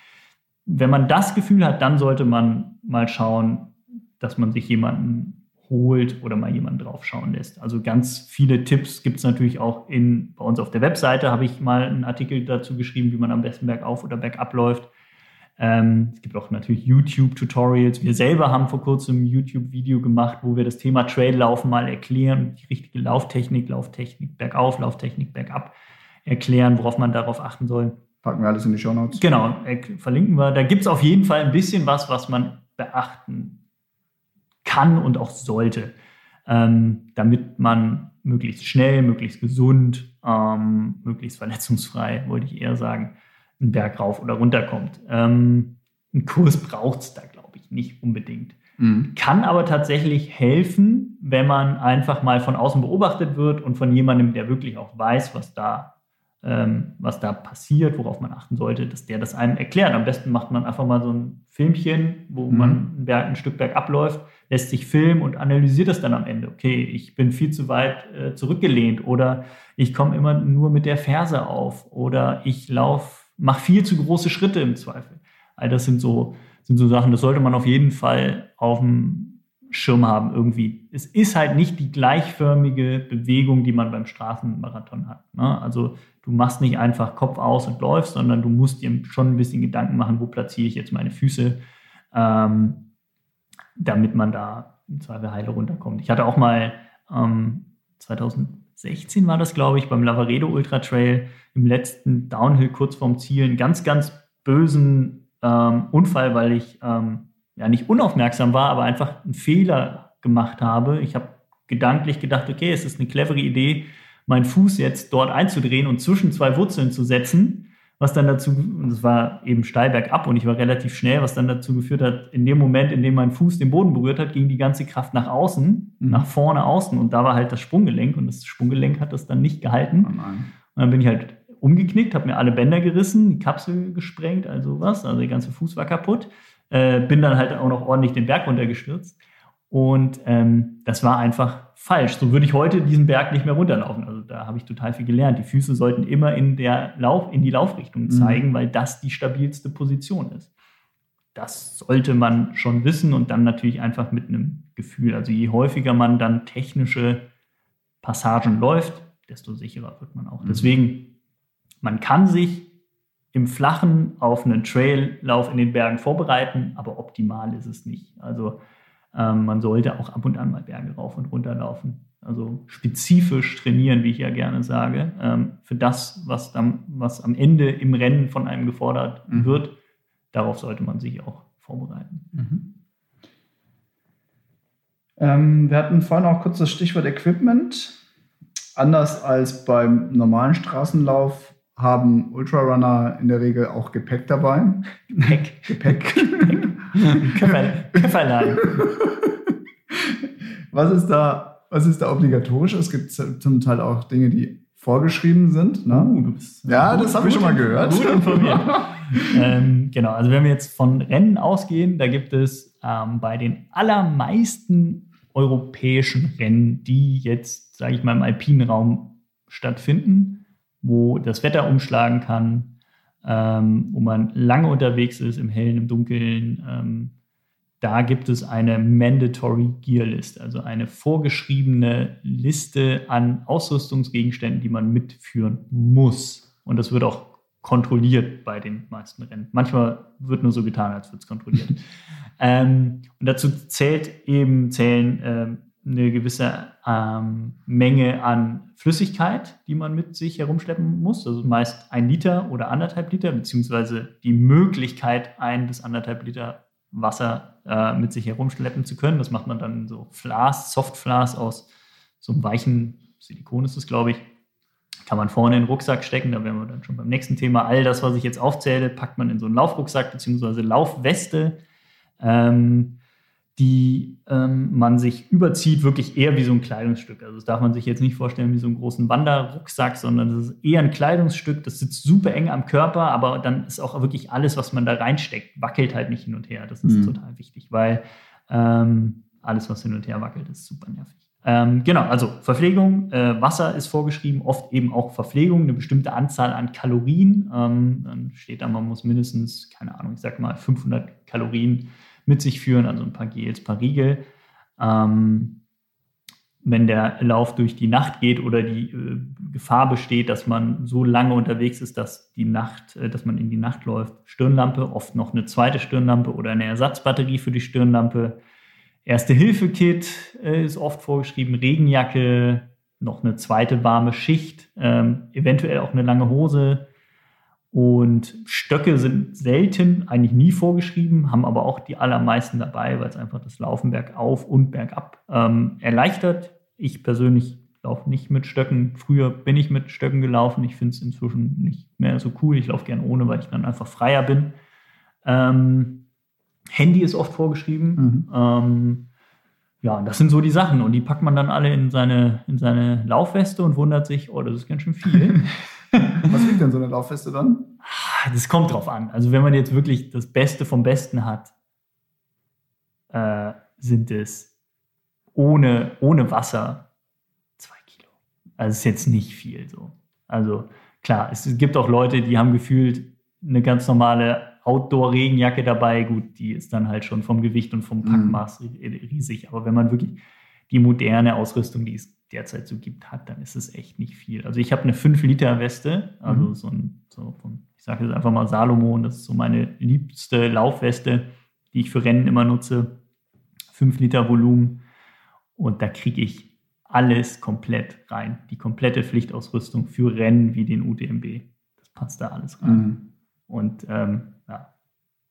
Wenn man das Gefühl hat, dann sollte man mal schauen, dass man sich jemanden holt oder mal jemanden draufschauen lässt. Also ganz viele Tipps gibt es natürlich auch in, bei uns auf der Webseite, habe ich mal einen Artikel dazu geschrieben, wie man am besten bergauf oder bergab läuft. Ähm, es gibt auch natürlich YouTube-Tutorials. Wir selber haben vor kurzem ein YouTube-Video gemacht, wo wir das Thema Traillaufen mal erklären, die richtige Lauftechnik, Lauftechnik bergauf, Lauftechnik bergab erklären, worauf man darauf achten soll. Packen wir alles in die Show Notes. Genau, verlinken wir. Da gibt es auf jeden Fall ein bisschen was, was man beachten kann und auch sollte, ähm, damit man möglichst schnell, möglichst gesund, ähm, möglichst verletzungsfrei, wollte ich eher sagen, einen Berg rauf oder runter kommt. Ähm, ein Kurs braucht es da, glaube ich, nicht unbedingt. Mhm. Kann aber tatsächlich helfen, wenn man einfach mal von außen beobachtet wird und von jemandem, der wirklich auch weiß, was da, ähm, was da passiert, worauf man achten sollte, dass der das einem erklärt. Am besten macht man einfach mal so ein Filmchen, wo mhm. man ein, Berg, ein Stück Berg abläuft, lässt sich filmen und analysiert das dann am Ende. Okay, ich bin viel zu weit äh, zurückgelehnt oder ich komme immer nur mit der Ferse auf oder ich laufe mach viel zu große Schritte im Zweifel. All das sind so, sind so Sachen, das sollte man auf jeden Fall auf dem Schirm haben irgendwie. Es ist halt nicht die gleichförmige Bewegung, die man beim Straßenmarathon hat. Ne? Also du machst nicht einfach Kopf aus und läufst, sondern du musst dir schon ein bisschen Gedanken machen, wo platziere ich jetzt meine Füße, ähm, damit man da im Zweifel heile runterkommt. Ich hatte auch mal ähm, 2000 16 war das, glaube ich, beim Lavaredo Ultra Trail im letzten Downhill kurz vorm Ziel einen ganz, ganz bösen ähm, Unfall, weil ich ähm, ja nicht unaufmerksam war, aber einfach einen Fehler gemacht habe. Ich habe gedanklich gedacht, okay, es ist eine clevere Idee, meinen Fuß jetzt dort einzudrehen und zwischen zwei Wurzeln zu setzen was dann dazu, und es war eben steil bergab und ich war relativ schnell, was dann dazu geführt hat, in dem Moment, in dem mein Fuß den Boden berührt hat, ging die ganze Kraft nach außen, mhm. nach vorne außen und da war halt das Sprunggelenk und das Sprunggelenk hat das dann nicht gehalten. Oh und dann bin ich halt umgeknickt, habe mir alle Bänder gerissen, die Kapsel gesprengt, also was, also der ganze Fuß war kaputt. Äh, bin dann halt auch noch ordentlich den Berg runtergestürzt. Und ähm, das war einfach falsch. So würde ich heute diesen Berg nicht mehr runterlaufen. Also da habe ich total viel gelernt. Die Füße sollten immer in, der Lauf, in die Laufrichtung mhm. zeigen, mhm. weil das die stabilste Position ist. Das sollte man schon wissen und dann natürlich einfach mit einem Gefühl. Also je häufiger man dann technische Passagen läuft, desto sicherer wird man auch. Mhm. Deswegen, man kann sich im Flachen auf einen Traillauf in den Bergen vorbereiten, aber optimal ist es nicht. Also ähm, man sollte auch ab und an mal Berge rauf und runter laufen. Also spezifisch trainieren, wie ich ja gerne sage, ähm, für das, was, dann, was am Ende im Rennen von einem gefordert mhm. wird. Darauf sollte man sich auch vorbereiten. Mhm. Ähm, wir hatten vorhin auch kurz das Stichwort Equipment. Anders als beim normalen Straßenlauf haben Ultrarunner in der Regel auch Gepäck dabei. Gepäck. Gepäck. Köfferlein. was ist da, was ist da obligatorisch? Es gibt zum Teil auch Dinge, die vorgeschrieben sind. Ne? Uh, ja, gut, das habe ich schon mal gehört. Gut informiert. ähm, genau, also wenn wir jetzt von Rennen ausgehen, da gibt es ähm, bei den allermeisten europäischen Rennen, die jetzt, sage ich mal, im alpinen Raum stattfinden, wo das Wetter umschlagen kann, ähm, wo man lange unterwegs ist, im Hellen, im Dunkeln. Ähm, da gibt es eine Mandatory Gear List, also eine vorgeschriebene Liste an Ausrüstungsgegenständen, die man mitführen muss. Und das wird auch kontrolliert bei den meisten Rennen. Manchmal wird nur so getan, als wird es kontrolliert. ähm, und dazu zählt eben, zählen ähm, eine gewisse ähm, Menge an Flüssigkeit, die man mit sich herumschleppen muss. Also meist ein Liter oder anderthalb Liter, beziehungsweise die Möglichkeit, ein bis anderthalb Liter Wasser äh, mit sich herumschleppen zu können. Das macht man dann in so Flas, Softflas aus so einem weichen Silikon ist es, glaube ich. Kann man vorne in den Rucksack stecken, da wären wir dann schon beim nächsten Thema. All das, was ich jetzt aufzähle, packt man in so einen Laufrucksack beziehungsweise Laufweste. Ähm, die ähm, man sich überzieht, wirklich eher wie so ein Kleidungsstück. Also das darf man sich jetzt nicht vorstellen wie so einen großen Wanderrucksack, sondern das ist eher ein Kleidungsstück, das sitzt super eng am Körper, aber dann ist auch wirklich alles, was man da reinsteckt, wackelt halt nicht hin und her. Das ist mhm. total wichtig, weil ähm, alles, was hin und her wackelt, ist super nervig. Ähm, genau, also Verpflegung, äh, Wasser ist vorgeschrieben, oft eben auch Verpflegung, eine bestimmte Anzahl an Kalorien. Ähm, dann steht da, man muss mindestens, keine Ahnung, ich sag mal 500 Kalorien mit sich führen, also ein paar Gels, ein paar Riegel. Ähm, wenn der Lauf durch die Nacht geht oder die äh, Gefahr besteht, dass man so lange unterwegs ist, dass die Nacht, äh, dass man in die Nacht läuft, Stirnlampe, oft noch eine zweite Stirnlampe oder eine Ersatzbatterie für die Stirnlampe. Erste-Hilfe-Kit äh, ist oft vorgeschrieben, Regenjacke, noch eine zweite warme Schicht, ähm, eventuell auch eine lange Hose. Und Stöcke sind selten, eigentlich nie vorgeschrieben, haben aber auch die allermeisten dabei, weil es einfach das Laufen bergauf und bergab ähm, erleichtert. Ich persönlich laufe nicht mit Stöcken. Früher bin ich mit Stöcken gelaufen. Ich finde es inzwischen nicht mehr so cool. Ich laufe gern ohne, weil ich dann einfach freier bin. Ähm, Handy ist oft vorgeschrieben. Mhm. Ähm, ja, das sind so die Sachen. Und die packt man dann alle in seine, in seine Laufweste und wundert sich, oh, das ist ganz schön viel. Was wiegt denn so eine Laufweste dann? Das kommt drauf an. Also wenn man jetzt wirklich das Beste vom Besten hat, äh, sind es ohne, ohne Wasser zwei Kilo. Also ist jetzt nicht viel so. Also klar, es gibt auch Leute, die haben gefühlt eine ganz normale Outdoor-Regenjacke dabei. Gut, die ist dann halt schon vom Gewicht und vom Packmaß mhm. riesig. Aber wenn man wirklich die moderne Ausrüstung, die es derzeit so gibt, hat, dann ist es echt nicht viel. Also ich habe eine 5-Liter-Weste, also mhm. so ein, so von, ich sage jetzt einfach mal Salomon, das ist so meine liebste Laufweste, die ich für Rennen immer nutze. 5 Liter Volumen. Und da kriege ich alles komplett rein. Die komplette Pflichtausrüstung für Rennen wie den UTMB. Das passt da alles rein. Mhm. Und ähm, ja,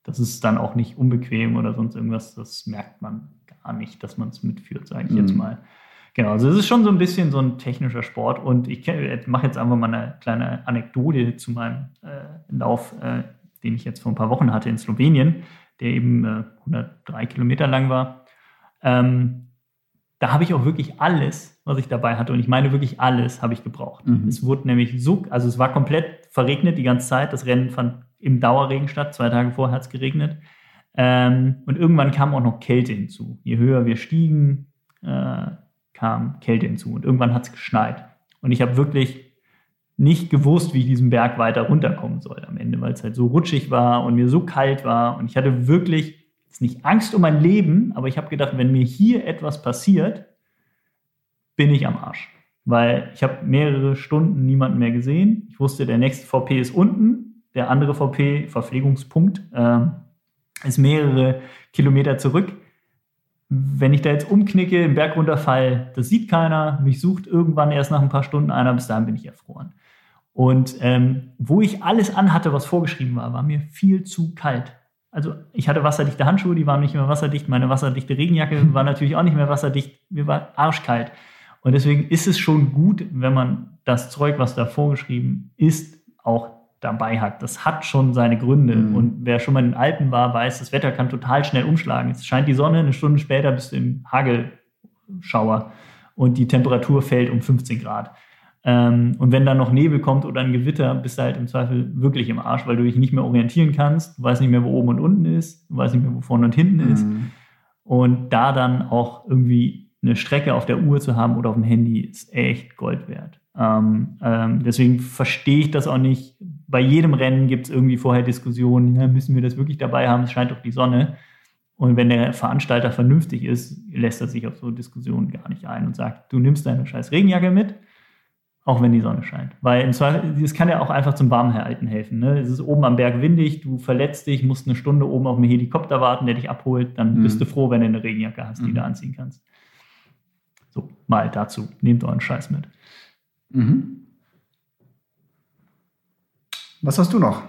das ist dann auch nicht unbequem oder sonst irgendwas. Das merkt man gar nicht, dass man es mitführt, sage ich mhm. jetzt mal. Genau, also es ist schon so ein bisschen so ein technischer Sport und ich mache jetzt einfach mal eine kleine Anekdote zu meinem äh, Lauf, äh, den ich jetzt vor ein paar Wochen hatte in Slowenien, der eben äh, 103 Kilometer lang war. Ähm, da habe ich auch wirklich alles, was ich dabei hatte, und ich meine wirklich alles, habe ich gebraucht. Mhm. Es wurde nämlich so, also es war komplett verregnet die ganze Zeit. Das Rennen fand im Dauerregen statt. Zwei Tage vorher hat es geregnet. Ähm, und irgendwann kam auch noch Kälte hinzu. Je höher wir stiegen, äh, kam Kälte hinzu. Und irgendwann hat es geschneit. Und ich habe wirklich nicht gewusst, wie ich diesen Berg weiter runterkommen soll am Ende, weil es halt so rutschig war und mir so kalt war. Und ich hatte wirklich jetzt nicht Angst um mein Leben, aber ich habe gedacht, wenn mir hier etwas passiert, bin ich am Arsch. Weil ich habe mehrere Stunden niemanden mehr gesehen. Ich wusste, der nächste VP ist unten, der andere VP, Verpflegungspunkt, äh, ist mehrere Kilometer zurück wenn ich da jetzt umknicke, im Berg runterfall, das sieht keiner, mich sucht irgendwann erst nach ein paar Stunden einer, bis dahin bin ich erfroren. Und ähm, wo ich alles anhatte, was vorgeschrieben war, war mir viel zu kalt. Also ich hatte wasserdichte Handschuhe, die waren nicht mehr wasserdicht, meine wasserdichte Regenjacke war natürlich auch nicht mehr wasserdicht, mir war arschkalt. Und deswegen ist es schon gut, wenn man das Zeug, was da vorgeschrieben ist, auch dabei hat. Das hat schon seine Gründe. Mhm. Und wer schon mal in den Alpen war, weiß, das Wetter kann total schnell umschlagen. Es scheint die Sonne, eine Stunde später bist du im Hagelschauer und die Temperatur fällt um 15 Grad. Ähm, und wenn dann noch Nebel kommt oder ein Gewitter, bist du halt im Zweifel wirklich im Arsch, weil du dich nicht mehr orientieren kannst. Du weißt nicht mehr, wo oben und unten ist. Du weißt nicht mehr, wo vorne und hinten mhm. ist. Und da dann auch irgendwie eine Strecke auf der Uhr zu haben oder auf dem Handy ist echt Gold wert. Ähm, ähm, deswegen verstehe ich das auch nicht. Bei jedem Rennen gibt es irgendwie vorher Diskussionen, ja, müssen wir das wirklich dabei haben, es scheint doch die Sonne. Und wenn der Veranstalter vernünftig ist, lässt er sich auf so Diskussionen gar nicht ein und sagt, du nimmst deine scheiß Regenjacke mit, auch wenn die Sonne scheint. Weil im Zweifel, das kann ja auch einfach zum Warmhalten helfen. Ne? Es ist oben am Berg windig, du verletzt dich, musst eine Stunde oben auf einen Helikopter warten, der dich abholt, dann mhm. bist du froh, wenn du eine Regenjacke hast, die mhm. du anziehen kannst. So, mal dazu. Nehmt euren Scheiß mit. Mhm. Was hast du noch?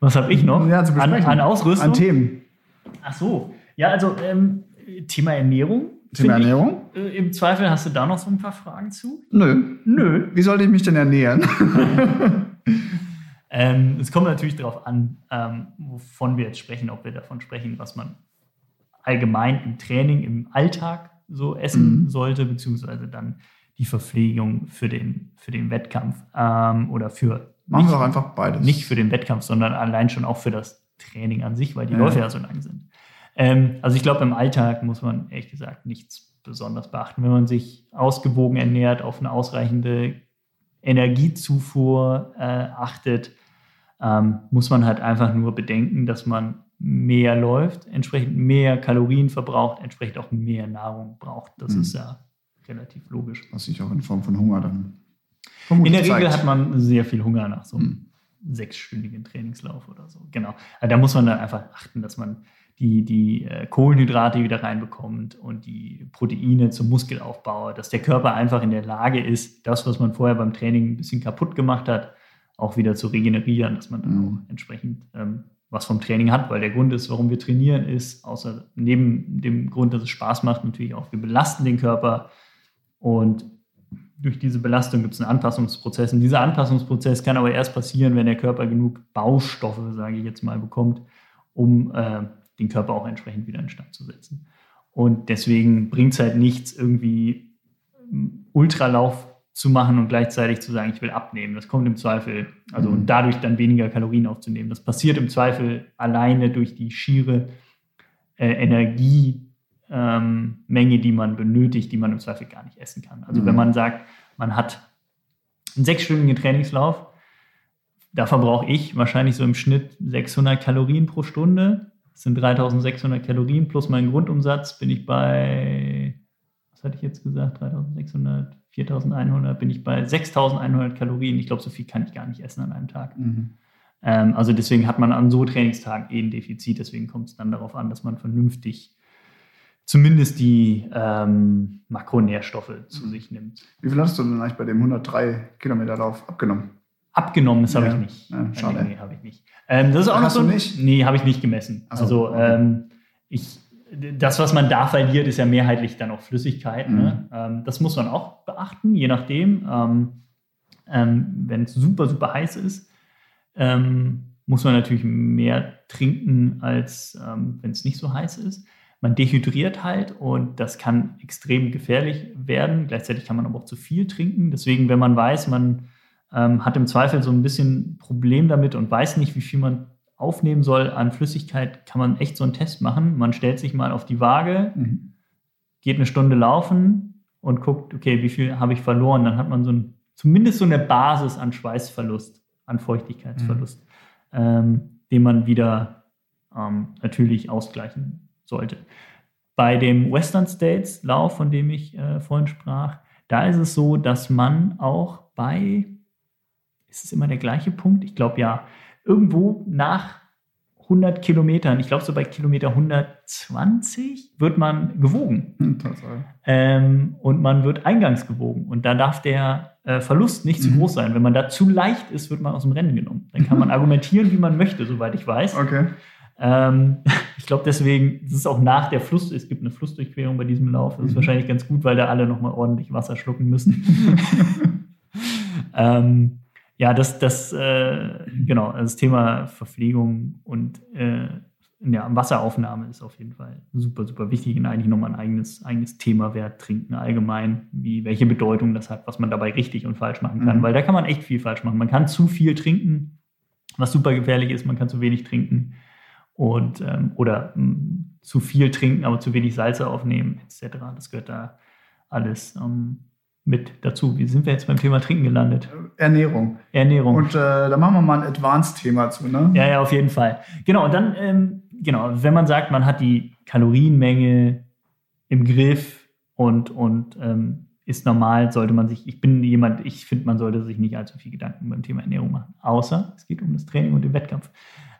Was habe ich noch? Ja. An, an Ausrüstung? An Themen. Ach so. Ja, also ähm, Thema Ernährung. Thema Ernährung? Ich, äh, Im Zweifel hast du da noch so ein paar Fragen zu? Nö. Nö. Wie sollte ich mich denn ernähren? ähm, es kommt natürlich darauf an, ähm, wovon wir jetzt sprechen, ob wir davon sprechen, was man allgemein im Training, im Alltag so essen mhm. sollte, beziehungsweise dann die Verpflegung für den, für den Wettkampf ähm, oder für. Machen wir doch einfach beides. Nicht für den Wettkampf, sondern allein schon auch für das Training an sich, weil die ja. Läufe ja so lang sind. Ähm, also ich glaube, im Alltag muss man ehrlich gesagt nichts besonders beachten. Wenn man sich ausgewogen ernährt, auf eine ausreichende Energiezufuhr äh, achtet, ähm, muss man halt einfach nur bedenken, dass man mehr läuft, entsprechend mehr Kalorien verbraucht, entsprechend auch mehr Nahrung braucht. Das mhm. ist ja relativ logisch. Was sich auch in Form von Hunger dann. In der Regel hat man sehr viel Hunger nach so einem mhm. sechsstündigen Trainingslauf oder so. Genau. Also da muss man dann einfach achten, dass man die, die äh, Kohlenhydrate wieder reinbekommt und die Proteine zum Muskelaufbau, dass der Körper einfach in der Lage ist, das, was man vorher beim Training ein bisschen kaputt gemacht hat, auch wieder zu regenerieren, dass man dann mhm. auch entsprechend ähm, was vom Training hat, weil der Grund ist, warum wir trainieren, ist, außer neben dem Grund, dass es Spaß macht, natürlich auch, wir belasten den Körper und durch diese Belastung gibt es einen Anpassungsprozess. Und dieser Anpassungsprozess kann aber erst passieren, wenn der Körper genug Baustoffe, sage ich jetzt mal, bekommt, um äh, den Körper auch entsprechend wieder in Stand zu setzen. Und deswegen bringt es halt nichts, irgendwie Ultralauf zu machen und gleichzeitig zu sagen, ich will abnehmen. Das kommt im Zweifel, also mhm. und dadurch dann weniger Kalorien aufzunehmen. Das passiert im Zweifel alleine durch die schiere äh, Energiemenge, ähm, die man benötigt, die man im Zweifel gar nicht essen kann. Also mhm. wenn man sagt, man hat einen sechsstündigen Trainingslauf, da verbrauche ich wahrscheinlich so im Schnitt 600 Kalorien pro Stunde. Das sind 3600 Kalorien plus mein Grundumsatz bin ich bei, was hatte ich jetzt gesagt, 3600, 4100, bin ich bei 6100 Kalorien. Ich glaube, so viel kann ich gar nicht essen an einem Tag. Mhm. Ähm, also deswegen hat man an so Trainingstagen eh ein Defizit. Deswegen kommt es dann darauf an, dass man vernünftig zumindest die ähm, Makronährstoffe zu mhm. sich nimmt. Wie viel hast du denn eigentlich bei dem 103 Kilometer Lauf abgenommen? Abgenommen, das habe ja. ich nicht. Ja, schade. Nee, nee habe ich nicht. Ähm, das ist auch Hast noch so, du nicht? Nee, habe ich nicht gemessen. So, also okay. ähm, ich das, was man da verliert, ist ja mehrheitlich dann auch Flüssigkeit. Ne? Mhm. Ne? Das muss man auch beachten, je nachdem. Ähm, ähm, Wenn es super, super heiß ist, muss man natürlich mehr trinken, als wenn es nicht so heiß ist. Man dehydriert halt und das kann extrem gefährlich werden. Gleichzeitig kann man aber auch zu viel trinken. Deswegen, wenn man weiß, man ähm, hat im Zweifel so ein bisschen Problem damit und weiß nicht, wie viel man aufnehmen soll an Flüssigkeit, kann man echt so einen Test machen. Man stellt sich mal auf die Waage, mhm. geht eine Stunde laufen und guckt, okay, wie viel habe ich verloren? Dann hat man so ein, zumindest so eine Basis an Schweißverlust, an Feuchtigkeitsverlust, mhm. ähm, den man wieder ähm, natürlich ausgleichen sollte. Bei dem Western States Lauf, von dem ich äh, vorhin sprach, da ist es so, dass man auch bei, ist es immer der gleiche Punkt? Ich glaube ja, irgendwo nach 100 Kilometern, ich glaube so bei Kilometer 120, wird man gewogen. Hm, ähm, und man wird eingangs gewogen. Und da darf der äh, Verlust nicht zu mhm. groß sein. Wenn man da zu leicht ist, wird man aus dem Rennen genommen. Dann kann man argumentieren, wie man möchte, soweit ich weiß. Okay. Ähm, ich glaube deswegen, es ist auch nach der Fluss, es gibt eine Flussdurchquerung bei diesem Lauf. Das ist mhm. wahrscheinlich ganz gut, weil da alle nochmal ordentlich Wasser schlucken müssen. ähm, ja, das, das, äh, genau, das Thema Verpflegung und äh, ja, Wasseraufnahme ist auf jeden Fall super, super wichtig und eigentlich nochmal ein eigenes, eigenes Thema wert, Trinken allgemein, wie, welche Bedeutung das hat, was man dabei richtig und falsch machen kann, mhm. weil da kann man echt viel falsch machen. Man kann zu viel trinken, was super gefährlich ist, man kann zu wenig trinken und ähm, oder mh, hm, zu viel trinken, aber zu wenig Salze aufnehmen, etc. Das gehört da alles ähm, mit dazu. Wie sind wir jetzt beim Thema Trinken gelandet? Ernährung. Ernährung. Und äh, da machen wir mal ein Advanced-Thema zu, ne? Ja, ja, auf jeden Fall. Genau, und dann, ähm, genau, wenn man sagt, man hat die Kalorienmenge im Griff und, und ähm, ist normal, sollte man sich, ich bin jemand, ich finde, man sollte sich nicht allzu viel Gedanken beim Thema Ernährung machen. Außer es geht um das Training und den Wettkampf.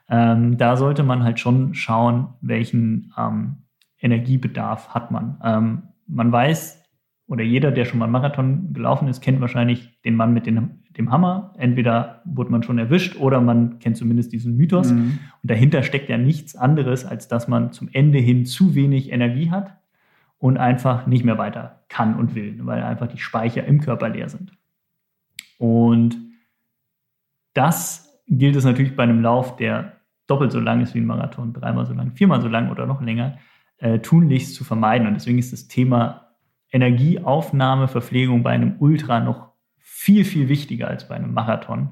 Ähm, da sollte man halt schon schauen, welchen ähm, Energiebedarf hat man. Ähm, man weiß, oder jeder, der schon mal einen Marathon gelaufen ist, kennt wahrscheinlich den Mann mit den, dem Hammer. Entweder wurde man schon erwischt oder man kennt zumindest diesen Mythos. Mhm. Und dahinter steckt ja nichts anderes, als dass man zum Ende hin zu wenig Energie hat und einfach nicht mehr weiter kann und will, weil einfach die Speicher im Körper leer sind. Und das gilt es natürlich bei einem Lauf, der doppelt so lang ist wie ein Marathon, dreimal so lang, viermal so lang oder noch länger, äh, tunlichst zu vermeiden. Und deswegen ist das Thema Energieaufnahme, Verpflegung bei einem Ultra noch viel, viel wichtiger als bei einem Marathon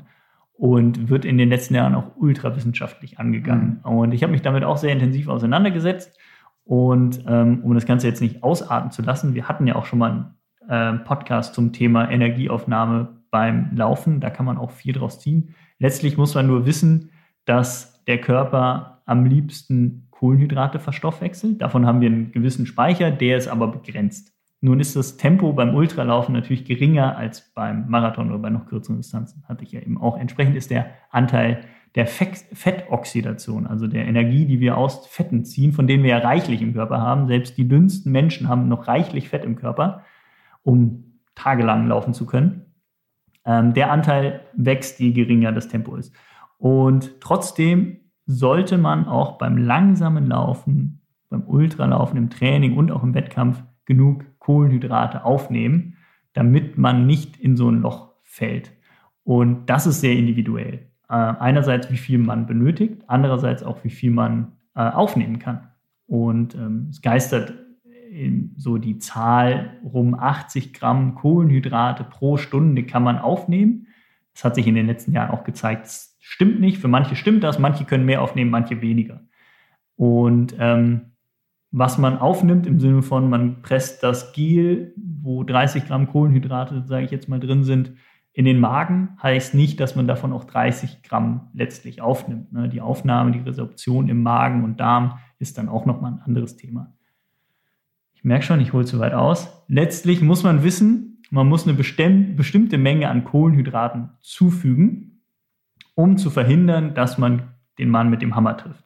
und wird in den letzten Jahren auch ultrawissenschaftlich angegangen. Mhm. Und ich habe mich damit auch sehr intensiv auseinandergesetzt. Und ähm, um das Ganze jetzt nicht ausarten zu lassen, wir hatten ja auch schon mal einen äh, Podcast zum Thema Energieaufnahme beim Laufen. Da kann man auch viel draus ziehen. Letztlich muss man nur wissen, dass der Körper am liebsten Kohlenhydrate verstoffwechselt. Davon haben wir einen gewissen Speicher, der ist aber begrenzt. Nun ist das Tempo beim Ultralaufen natürlich geringer als beim Marathon oder bei noch kürzeren Distanzen, hatte ich ja eben auch. Entsprechend ist der Anteil der Fettoxidation, also der Energie, die wir aus Fetten ziehen, von denen wir ja reichlich im Körper haben. Selbst die dünnsten Menschen haben noch reichlich Fett im Körper, um tagelang laufen zu können. Ähm, der Anteil wächst, je geringer das Tempo ist. Und trotzdem sollte man auch beim langsamen Laufen, beim Ultralaufen, im Training und auch im Wettkampf genug Kohlenhydrate aufnehmen, damit man nicht in so ein Loch fällt. Und das ist sehr individuell. Äh, einerseits, wie viel man benötigt, andererseits auch, wie viel man äh, aufnehmen kann. Und ähm, es geistert so die Zahl rum 80 Gramm Kohlenhydrate pro Stunde kann man aufnehmen. Das hat sich in den letzten Jahren auch gezeigt, das stimmt nicht. Für manche stimmt das, manche können mehr aufnehmen, manche weniger. Und ähm, was man aufnimmt im Sinne von, man presst das Gel, wo 30 Gramm Kohlenhydrate, sage ich jetzt mal, drin sind, in den Magen heißt nicht, dass man davon auch 30 Gramm letztlich aufnimmt. Ne? Die Aufnahme, die Resorption im Magen und Darm ist dann auch nochmal ein anderes Thema. Ich merke schon, ich hole zu weit aus. Letztlich muss man wissen, man muss eine bestimmte Menge an Kohlenhydraten zufügen, um zu verhindern, dass man den Mann mit dem Hammer trifft.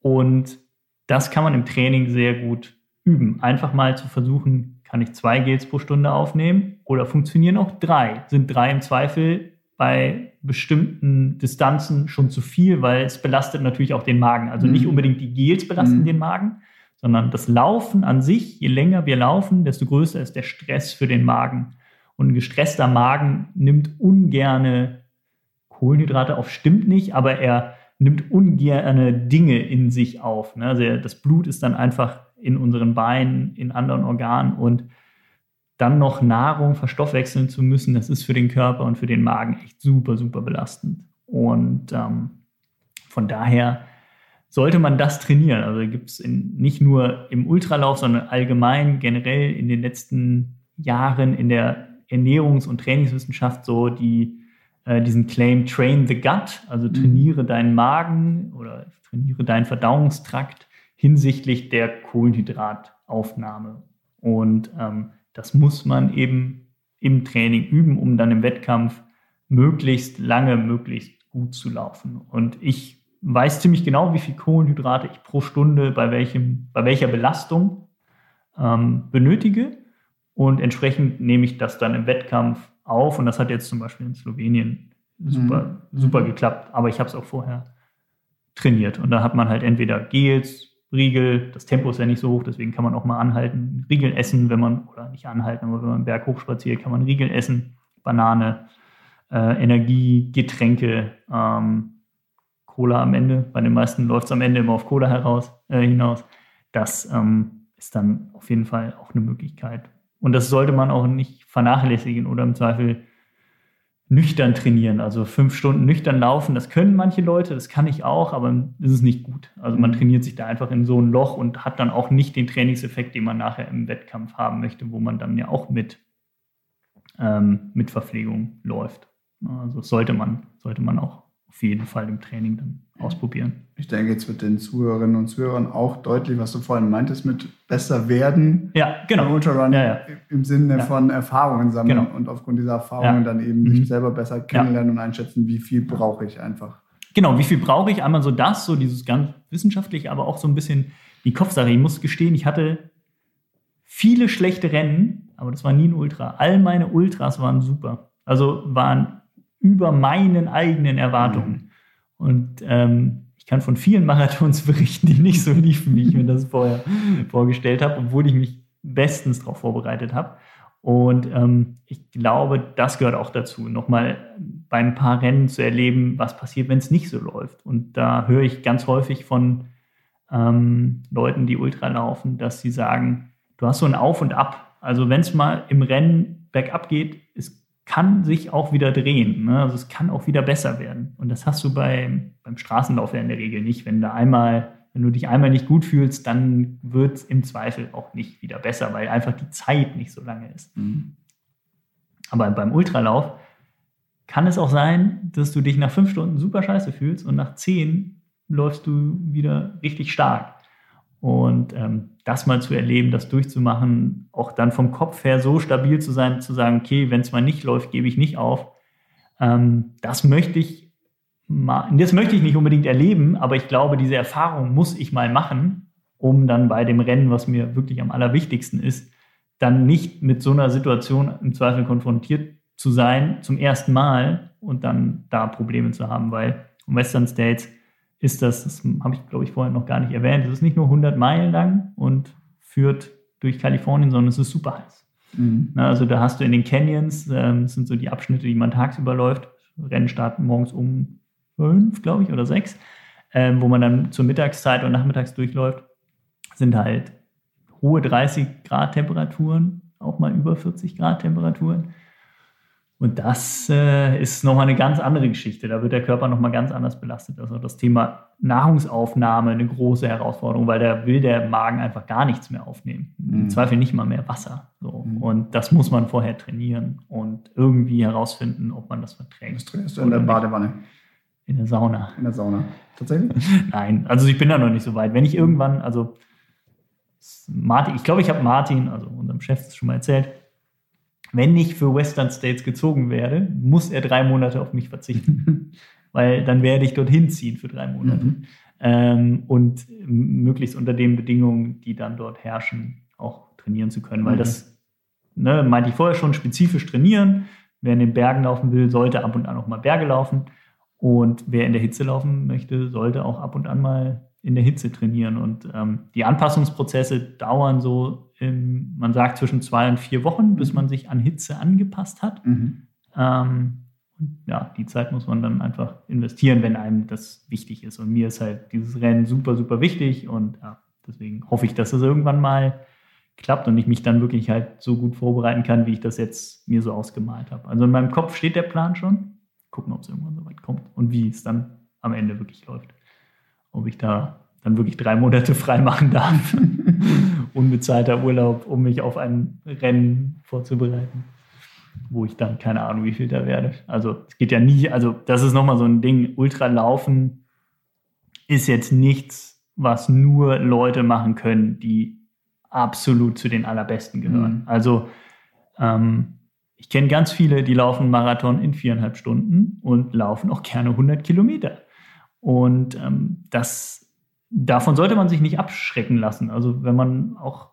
Und das kann man im Training sehr gut üben. Einfach mal zu versuchen, kann ich zwei Gels pro Stunde aufnehmen oder funktionieren auch drei? Sind drei im Zweifel bei bestimmten Distanzen schon zu viel, weil es belastet natürlich auch den Magen. Also nicht mhm. unbedingt die Gels belasten mhm. den Magen, sondern das Laufen an sich, je länger wir laufen, desto größer ist der Stress für den Magen. Und ein gestresster Magen nimmt ungerne Kohlenhydrate auf, stimmt nicht, aber er nimmt ungerne Dinge in sich auf. Ne? Also das Blut ist dann einfach in unseren Beinen, in anderen Organen und dann noch Nahrung verstoffwechseln zu müssen, das ist für den Körper und für den Magen echt super, super belastend. Und ähm, von daher sollte man das trainieren. Also gibt es nicht nur im Ultralauf, sondern allgemein generell in den letzten Jahren in der Ernährungs- und Trainingswissenschaft so die, äh, diesen Claim Train the Gut, also mhm. trainiere mhm. deinen Magen oder trainiere deinen Verdauungstrakt hinsichtlich der Kohlenhydrataufnahme. Und ähm, das muss man eben im Training üben, um dann im Wettkampf möglichst lange, möglichst gut zu laufen. Und ich weiß ziemlich genau, wie viel Kohlenhydrate ich pro Stunde bei, welchem, bei welcher Belastung ähm, benötige. Und entsprechend nehme ich das dann im Wettkampf auf. Und das hat jetzt zum Beispiel in Slowenien super, mhm. super geklappt. Aber ich habe es auch vorher trainiert. Und da hat man halt entweder Gels, Riegel. Das Tempo ist ja nicht so hoch, deswegen kann man auch mal anhalten, Riegel essen, wenn man, oder nicht anhalten, aber wenn man einen Berg hochspaziert, kann man Riegel essen, Banane, äh, Energie, Getränke, ähm, Cola am Ende. Bei den meisten läuft es am Ende immer auf Cola heraus, äh, hinaus. Das ähm, ist dann auf jeden Fall auch eine Möglichkeit. Und das sollte man auch nicht vernachlässigen oder im Zweifel nüchtern trainieren, also fünf Stunden nüchtern laufen, das können manche Leute, das kann ich auch, aber ist nicht gut. Also man mhm. trainiert sich da einfach in so ein Loch und hat dann auch nicht den Trainingseffekt, den man nachher im Wettkampf haben möchte, wo man dann ja auch mit, ähm, mit Verpflegung läuft. Also sollte man, sollte man auch auf jeden Fall im Training dann ausprobieren. Ich denke, jetzt wird den Zuhörerinnen und Zuhörern auch deutlich, was du vorhin meintest, mit besser werden. Ja, genau. Ultrarun ja, ja. im Sinne ja. von Erfahrungen sammeln genau. und aufgrund dieser Erfahrungen dann eben mhm. sich selber besser kennenlernen und einschätzen, wie viel brauche ich einfach. Genau, wie viel brauche ich? Einmal so das, so dieses ganz wissenschaftliche, aber auch so ein bisschen die Kopfsache. Ich muss gestehen, ich hatte viele schlechte Rennen, aber das war nie ein Ultra. All meine Ultras waren super. Also waren über meinen eigenen Erwartungen. Mhm. Und ähm, ich kann von vielen Marathons berichten, die nicht so liefen, wie ich mir das vorher vorgestellt habe, obwohl ich mich bestens darauf vorbereitet habe. Und ähm, ich glaube, das gehört auch dazu, nochmal bei ein paar Rennen zu erleben, was passiert, wenn es nicht so läuft. Und da höre ich ganz häufig von ähm, Leuten, die Ultra laufen, dass sie sagen, du hast so ein Auf und Ab. Also wenn es mal im Rennen bergab geht, ist kann sich auch wieder drehen. Ne? Also es kann auch wieder besser werden. Und das hast du bei, beim Straßenlauf ja in der Regel nicht. Wenn du einmal, wenn du dich einmal nicht gut fühlst, dann wird es im Zweifel auch nicht wieder besser, weil einfach die Zeit nicht so lange ist. Mhm. Aber beim Ultralauf kann es auch sein, dass du dich nach fünf Stunden super scheiße fühlst und nach zehn läufst du wieder richtig stark. Und ähm, das mal zu erleben, das durchzumachen, auch dann vom Kopf her so stabil zu sein, zu sagen, okay, wenn es mal nicht läuft, gebe ich nicht auf. Ähm, das möchte ich mal, das möchte ich nicht unbedingt erleben, aber ich glaube, diese Erfahrung muss ich mal machen, um dann bei dem Rennen, was mir wirklich am allerwichtigsten ist, dann nicht mit so einer Situation im Zweifel konfrontiert zu sein zum ersten Mal und dann da Probleme zu haben, weil Western States ist das, das habe ich glaube ich vorher noch gar nicht erwähnt, es ist nicht nur 100 Meilen lang und führt durch Kalifornien, sondern es ist super heiß. Mhm. also da hast du in den Canyons, ähm, das sind so die Abschnitte, die man tagsüber läuft, Rennen starten morgens um fünf, glaube ich, oder sechs, ähm, wo man dann zur Mittagszeit und nachmittags durchläuft, sind halt hohe 30 Grad Temperaturen, auch mal über 40 Grad Temperaturen. Und das äh, ist nochmal eine ganz andere Geschichte. Da wird der Körper nochmal ganz anders belastet. Also das Thema Nahrungsaufnahme eine große Herausforderung, weil da will der Magen einfach gar nichts mehr aufnehmen. Mhm. Im Zweifel nicht mal mehr Wasser. So. Mhm. Und das muss man vorher trainieren und irgendwie herausfinden, ob man das verträgt. Das trainierst du in der Badewanne? In der Sauna. In der Sauna. Tatsächlich? Nein, also ich bin da noch nicht so weit. Wenn ich irgendwann, also Martin, ich glaube, ich habe Martin, also unserem Chef, das schon mal erzählt, wenn ich für Western States gezogen werde, muss er drei Monate auf mich verzichten. Weil dann werde ich dorthin ziehen für drei Monate. Mhm. Ähm, und möglichst unter den Bedingungen, die dann dort herrschen, auch trainieren zu können. Weil mhm. das, ne, meinte ich vorher schon, spezifisch trainieren. Wer in den Bergen laufen will, sollte ab und an auch mal Berge laufen. Und wer in der Hitze laufen möchte, sollte auch ab und an mal in der Hitze trainieren. Und ähm, die Anpassungsprozesse dauern so, im, man sagt, zwischen zwei und vier Wochen, bis man sich an Hitze angepasst hat. Mhm. Ähm, ja, die Zeit muss man dann einfach investieren, wenn einem das wichtig ist. Und mir ist halt dieses Rennen super, super wichtig. Und ja, deswegen hoffe ich, dass es irgendwann mal klappt und ich mich dann wirklich halt so gut vorbereiten kann, wie ich das jetzt mir so ausgemalt habe. Also in meinem Kopf steht der Plan schon. Gucken, ob es irgendwann so weit kommt und wie es dann am Ende wirklich läuft ob ich da dann wirklich drei Monate frei machen darf. Unbezahlter Urlaub, um mich auf ein Rennen vorzubereiten, wo ich dann keine Ahnung, wie viel da werde. Also es geht ja nie, also das ist nochmal so ein Ding, Ultralaufen ist jetzt nichts, was nur Leute machen können, die absolut zu den allerbesten gehören. Mhm. Also ähm, ich kenne ganz viele, die laufen Marathon in viereinhalb Stunden und laufen auch gerne 100 Kilometer. Und ähm, das, davon sollte man sich nicht abschrecken lassen. Also wenn man auch,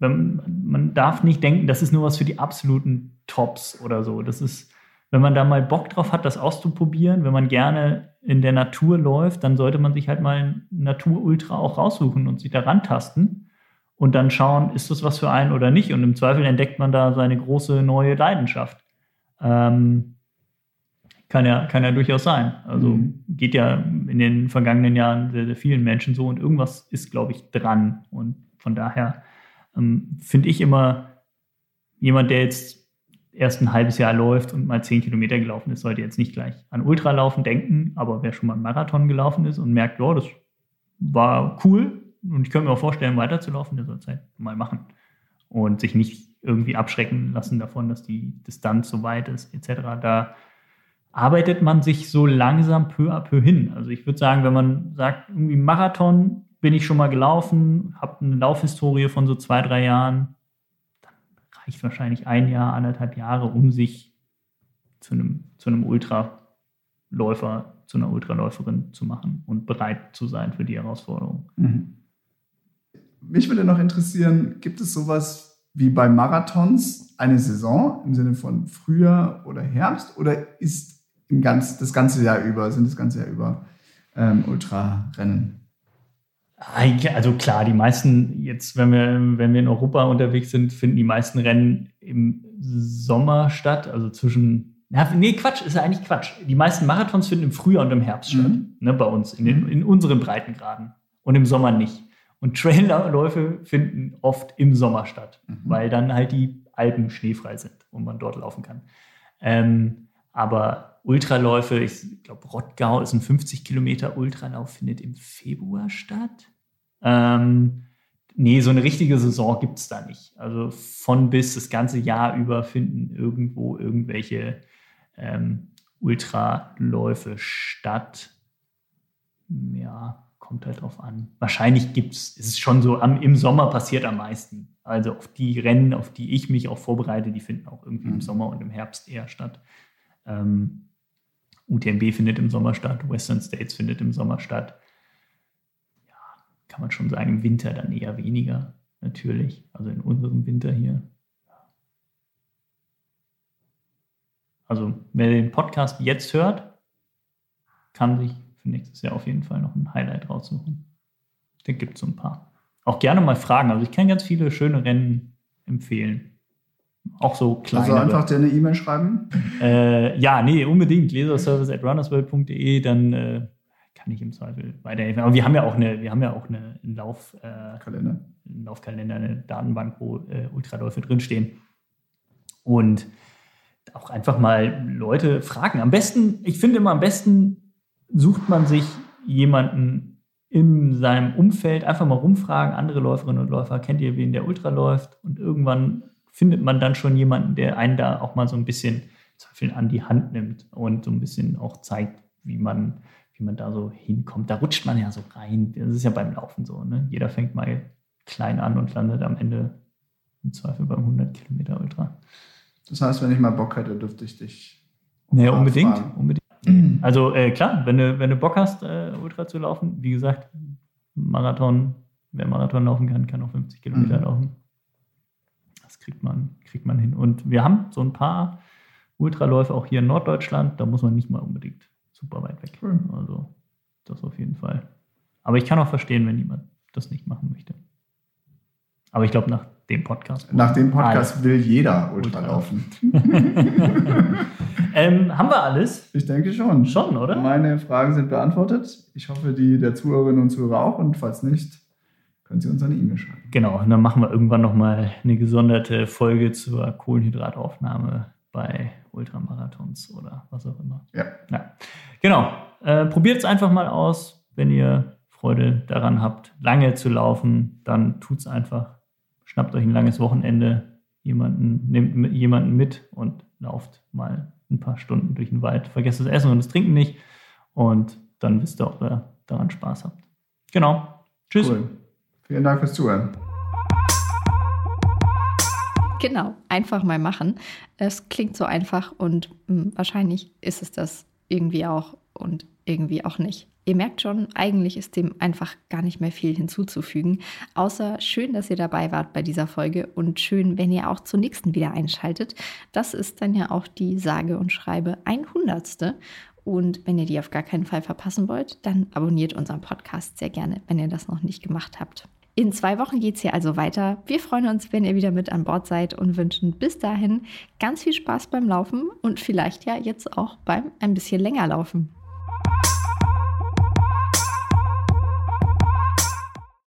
wenn, man darf nicht denken, das ist nur was für die absoluten Tops oder so. Das ist, wenn man da mal Bock drauf hat, das auszuprobieren, wenn man gerne in der Natur läuft, dann sollte man sich halt mal ein Natur-Ultra auch raussuchen und sich da rantasten und dann schauen, ist das was für einen oder nicht. Und im Zweifel entdeckt man da seine große neue Leidenschaft. Ähm, kann ja, kann ja durchaus sein. Also mhm. geht ja in den vergangenen Jahren sehr, sehr vielen Menschen so und irgendwas ist, glaube ich, dran. Und von daher ähm, finde ich immer, jemand, der jetzt erst ein halbes Jahr läuft und mal zehn Kilometer gelaufen ist, sollte jetzt nicht gleich an Ultralaufen denken, aber wer schon mal einen Marathon gelaufen ist und merkt, oh, das war cool und ich könnte mir auch vorstellen, weiterzulaufen, der soll es halt mal machen. Und sich nicht irgendwie abschrecken lassen davon, dass die Distanz so weit ist, etc. Da arbeitet man sich so langsam peu à peu hin. Also ich würde sagen, wenn man sagt, irgendwie Marathon bin ich schon mal gelaufen, habe eine Laufhistorie von so zwei, drei Jahren, dann reicht wahrscheinlich ein Jahr, anderthalb Jahre, um sich zu einem, zu einem Ultraläufer, zu einer Ultraläuferin zu machen und bereit zu sein für die Herausforderung. Mhm. Mich würde noch interessieren, gibt es sowas wie bei Marathons eine Saison im Sinne von Frühjahr oder Herbst oder ist ganz, das ganze Jahr über, sind das ganze Jahr über ähm, Ultrarennen? Also klar, die meisten, jetzt, wenn wir, wenn wir in Europa unterwegs sind, finden die meisten Rennen im Sommer statt, also zwischen. Ja, nee, Quatsch, ist ja eigentlich Quatsch. Die meisten Marathons finden im Frühjahr und im Herbst mhm. statt, ne, bei uns, in, den, in unseren Breitengraden. Und im Sommer nicht. Und Trailläufe finden oft im Sommer statt, mhm. weil dann halt die Alpen schneefrei sind und man dort laufen kann. Ähm, aber Ultraläufe, ich glaube, Rottgau ist ein 50 Kilometer Ultralauf, findet im Februar statt. Ähm, nee, so eine richtige Saison gibt es da nicht. Also von bis das ganze Jahr über finden irgendwo irgendwelche ähm, Ultraläufe statt. Ja, kommt halt drauf an. Wahrscheinlich gibt es, ist schon so, am, im Sommer passiert am meisten. Also auf die Rennen, auf die ich mich auch vorbereite, die finden auch irgendwie mhm. im Sommer und im Herbst eher statt. Ähm, UTMB findet im Sommer statt, Western States findet im Sommer statt. Ja, kann man schon sagen, im Winter dann eher weniger, natürlich. Also in unserem Winter hier. Also wer den Podcast jetzt hört, kann sich für nächstes Jahr auf jeden Fall noch ein Highlight raussuchen. Da gibt es so ein paar. Auch gerne mal fragen. Also ich kann ganz viele schöne Rennen empfehlen. Auch so kleine. Also einfach dir eine E-Mail schreiben? Äh, ja, nee, unbedingt. Leserservice at runnersworld.de, dann äh, kann ich im Zweifel weiterhelfen. Aber wir haben ja auch eine, wir haben ja auch eine, einen Lauf, äh, einen Laufkalender, eine Datenbank, wo äh, Ultraläufe drinstehen. Und auch einfach mal Leute fragen. Am besten, ich finde immer am besten sucht man sich jemanden in seinem Umfeld, einfach mal rumfragen, andere Läuferinnen und Läufer, kennt ihr wen, der Ultra läuft? Und irgendwann findet man dann schon jemanden, der einen da auch mal so ein bisschen an die Hand nimmt und so ein bisschen auch zeigt, wie man, wie man da so hinkommt. Da rutscht man ja so rein. Das ist ja beim Laufen so. Ne? Jeder fängt mal klein an und landet am Ende im Zweifel beim 100 Kilometer Ultra. Das heißt, wenn ich mal Bock hätte, dürfte ich dich. Naja, unbedingt, unbedingt. Also äh, klar, wenn du, wenn du Bock hast, äh, Ultra zu laufen, wie gesagt, Marathon, wer Marathon laufen kann, kann auch 50 Kilometer mhm. laufen. Das kriegt man, kriegt man hin. Und wir haben so ein paar Ultraläufe auch hier in Norddeutschland, da muss man nicht mal unbedingt super weit weg. Mhm. Also das auf jeden Fall. Aber ich kann auch verstehen, wenn jemand das nicht machen möchte. Aber ich glaube, nach dem Podcast. Nach dem Podcast alles. will jeder Ultra laufen. ähm, haben wir alles? Ich denke schon. Schon, oder? Meine Fragen sind beantwortet. Ich hoffe, die der Zuhörerinnen und Zuhörer auch. Und falls nicht, können Sie uns eine E-Mail schreiben. Genau, und dann machen wir irgendwann nochmal eine gesonderte Folge zur Kohlenhydrataufnahme bei Ultramarathons oder was auch immer. Ja. ja. Genau. Äh, Probiert es einfach mal aus, wenn ihr Freude daran habt, lange zu laufen, dann tut es einfach schnappt euch ein langes Wochenende, jemanden, nehmt jemanden mit und lauft mal ein paar Stunden durch den Wald. Vergesst das Essen und das Trinken nicht und dann wisst ihr auch, wer daran Spaß habt. Genau. Tschüss. Cool. Vielen Dank fürs Zuhören. Genau, einfach mal machen. Es klingt so einfach und hm, wahrscheinlich ist es das irgendwie auch und irgendwie auch nicht. Ihr merkt schon, eigentlich ist dem einfach gar nicht mehr viel hinzuzufügen. Außer schön, dass ihr dabei wart bei dieser Folge und schön, wenn ihr auch zur nächsten wieder einschaltet. Das ist dann ja auch die sage und schreibe 100. Und wenn ihr die auf gar keinen Fall verpassen wollt, dann abonniert unseren Podcast sehr gerne, wenn ihr das noch nicht gemacht habt. In zwei Wochen geht es hier also weiter. Wir freuen uns, wenn ihr wieder mit an Bord seid und wünschen bis dahin ganz viel Spaß beim Laufen und vielleicht ja jetzt auch beim ein bisschen länger laufen.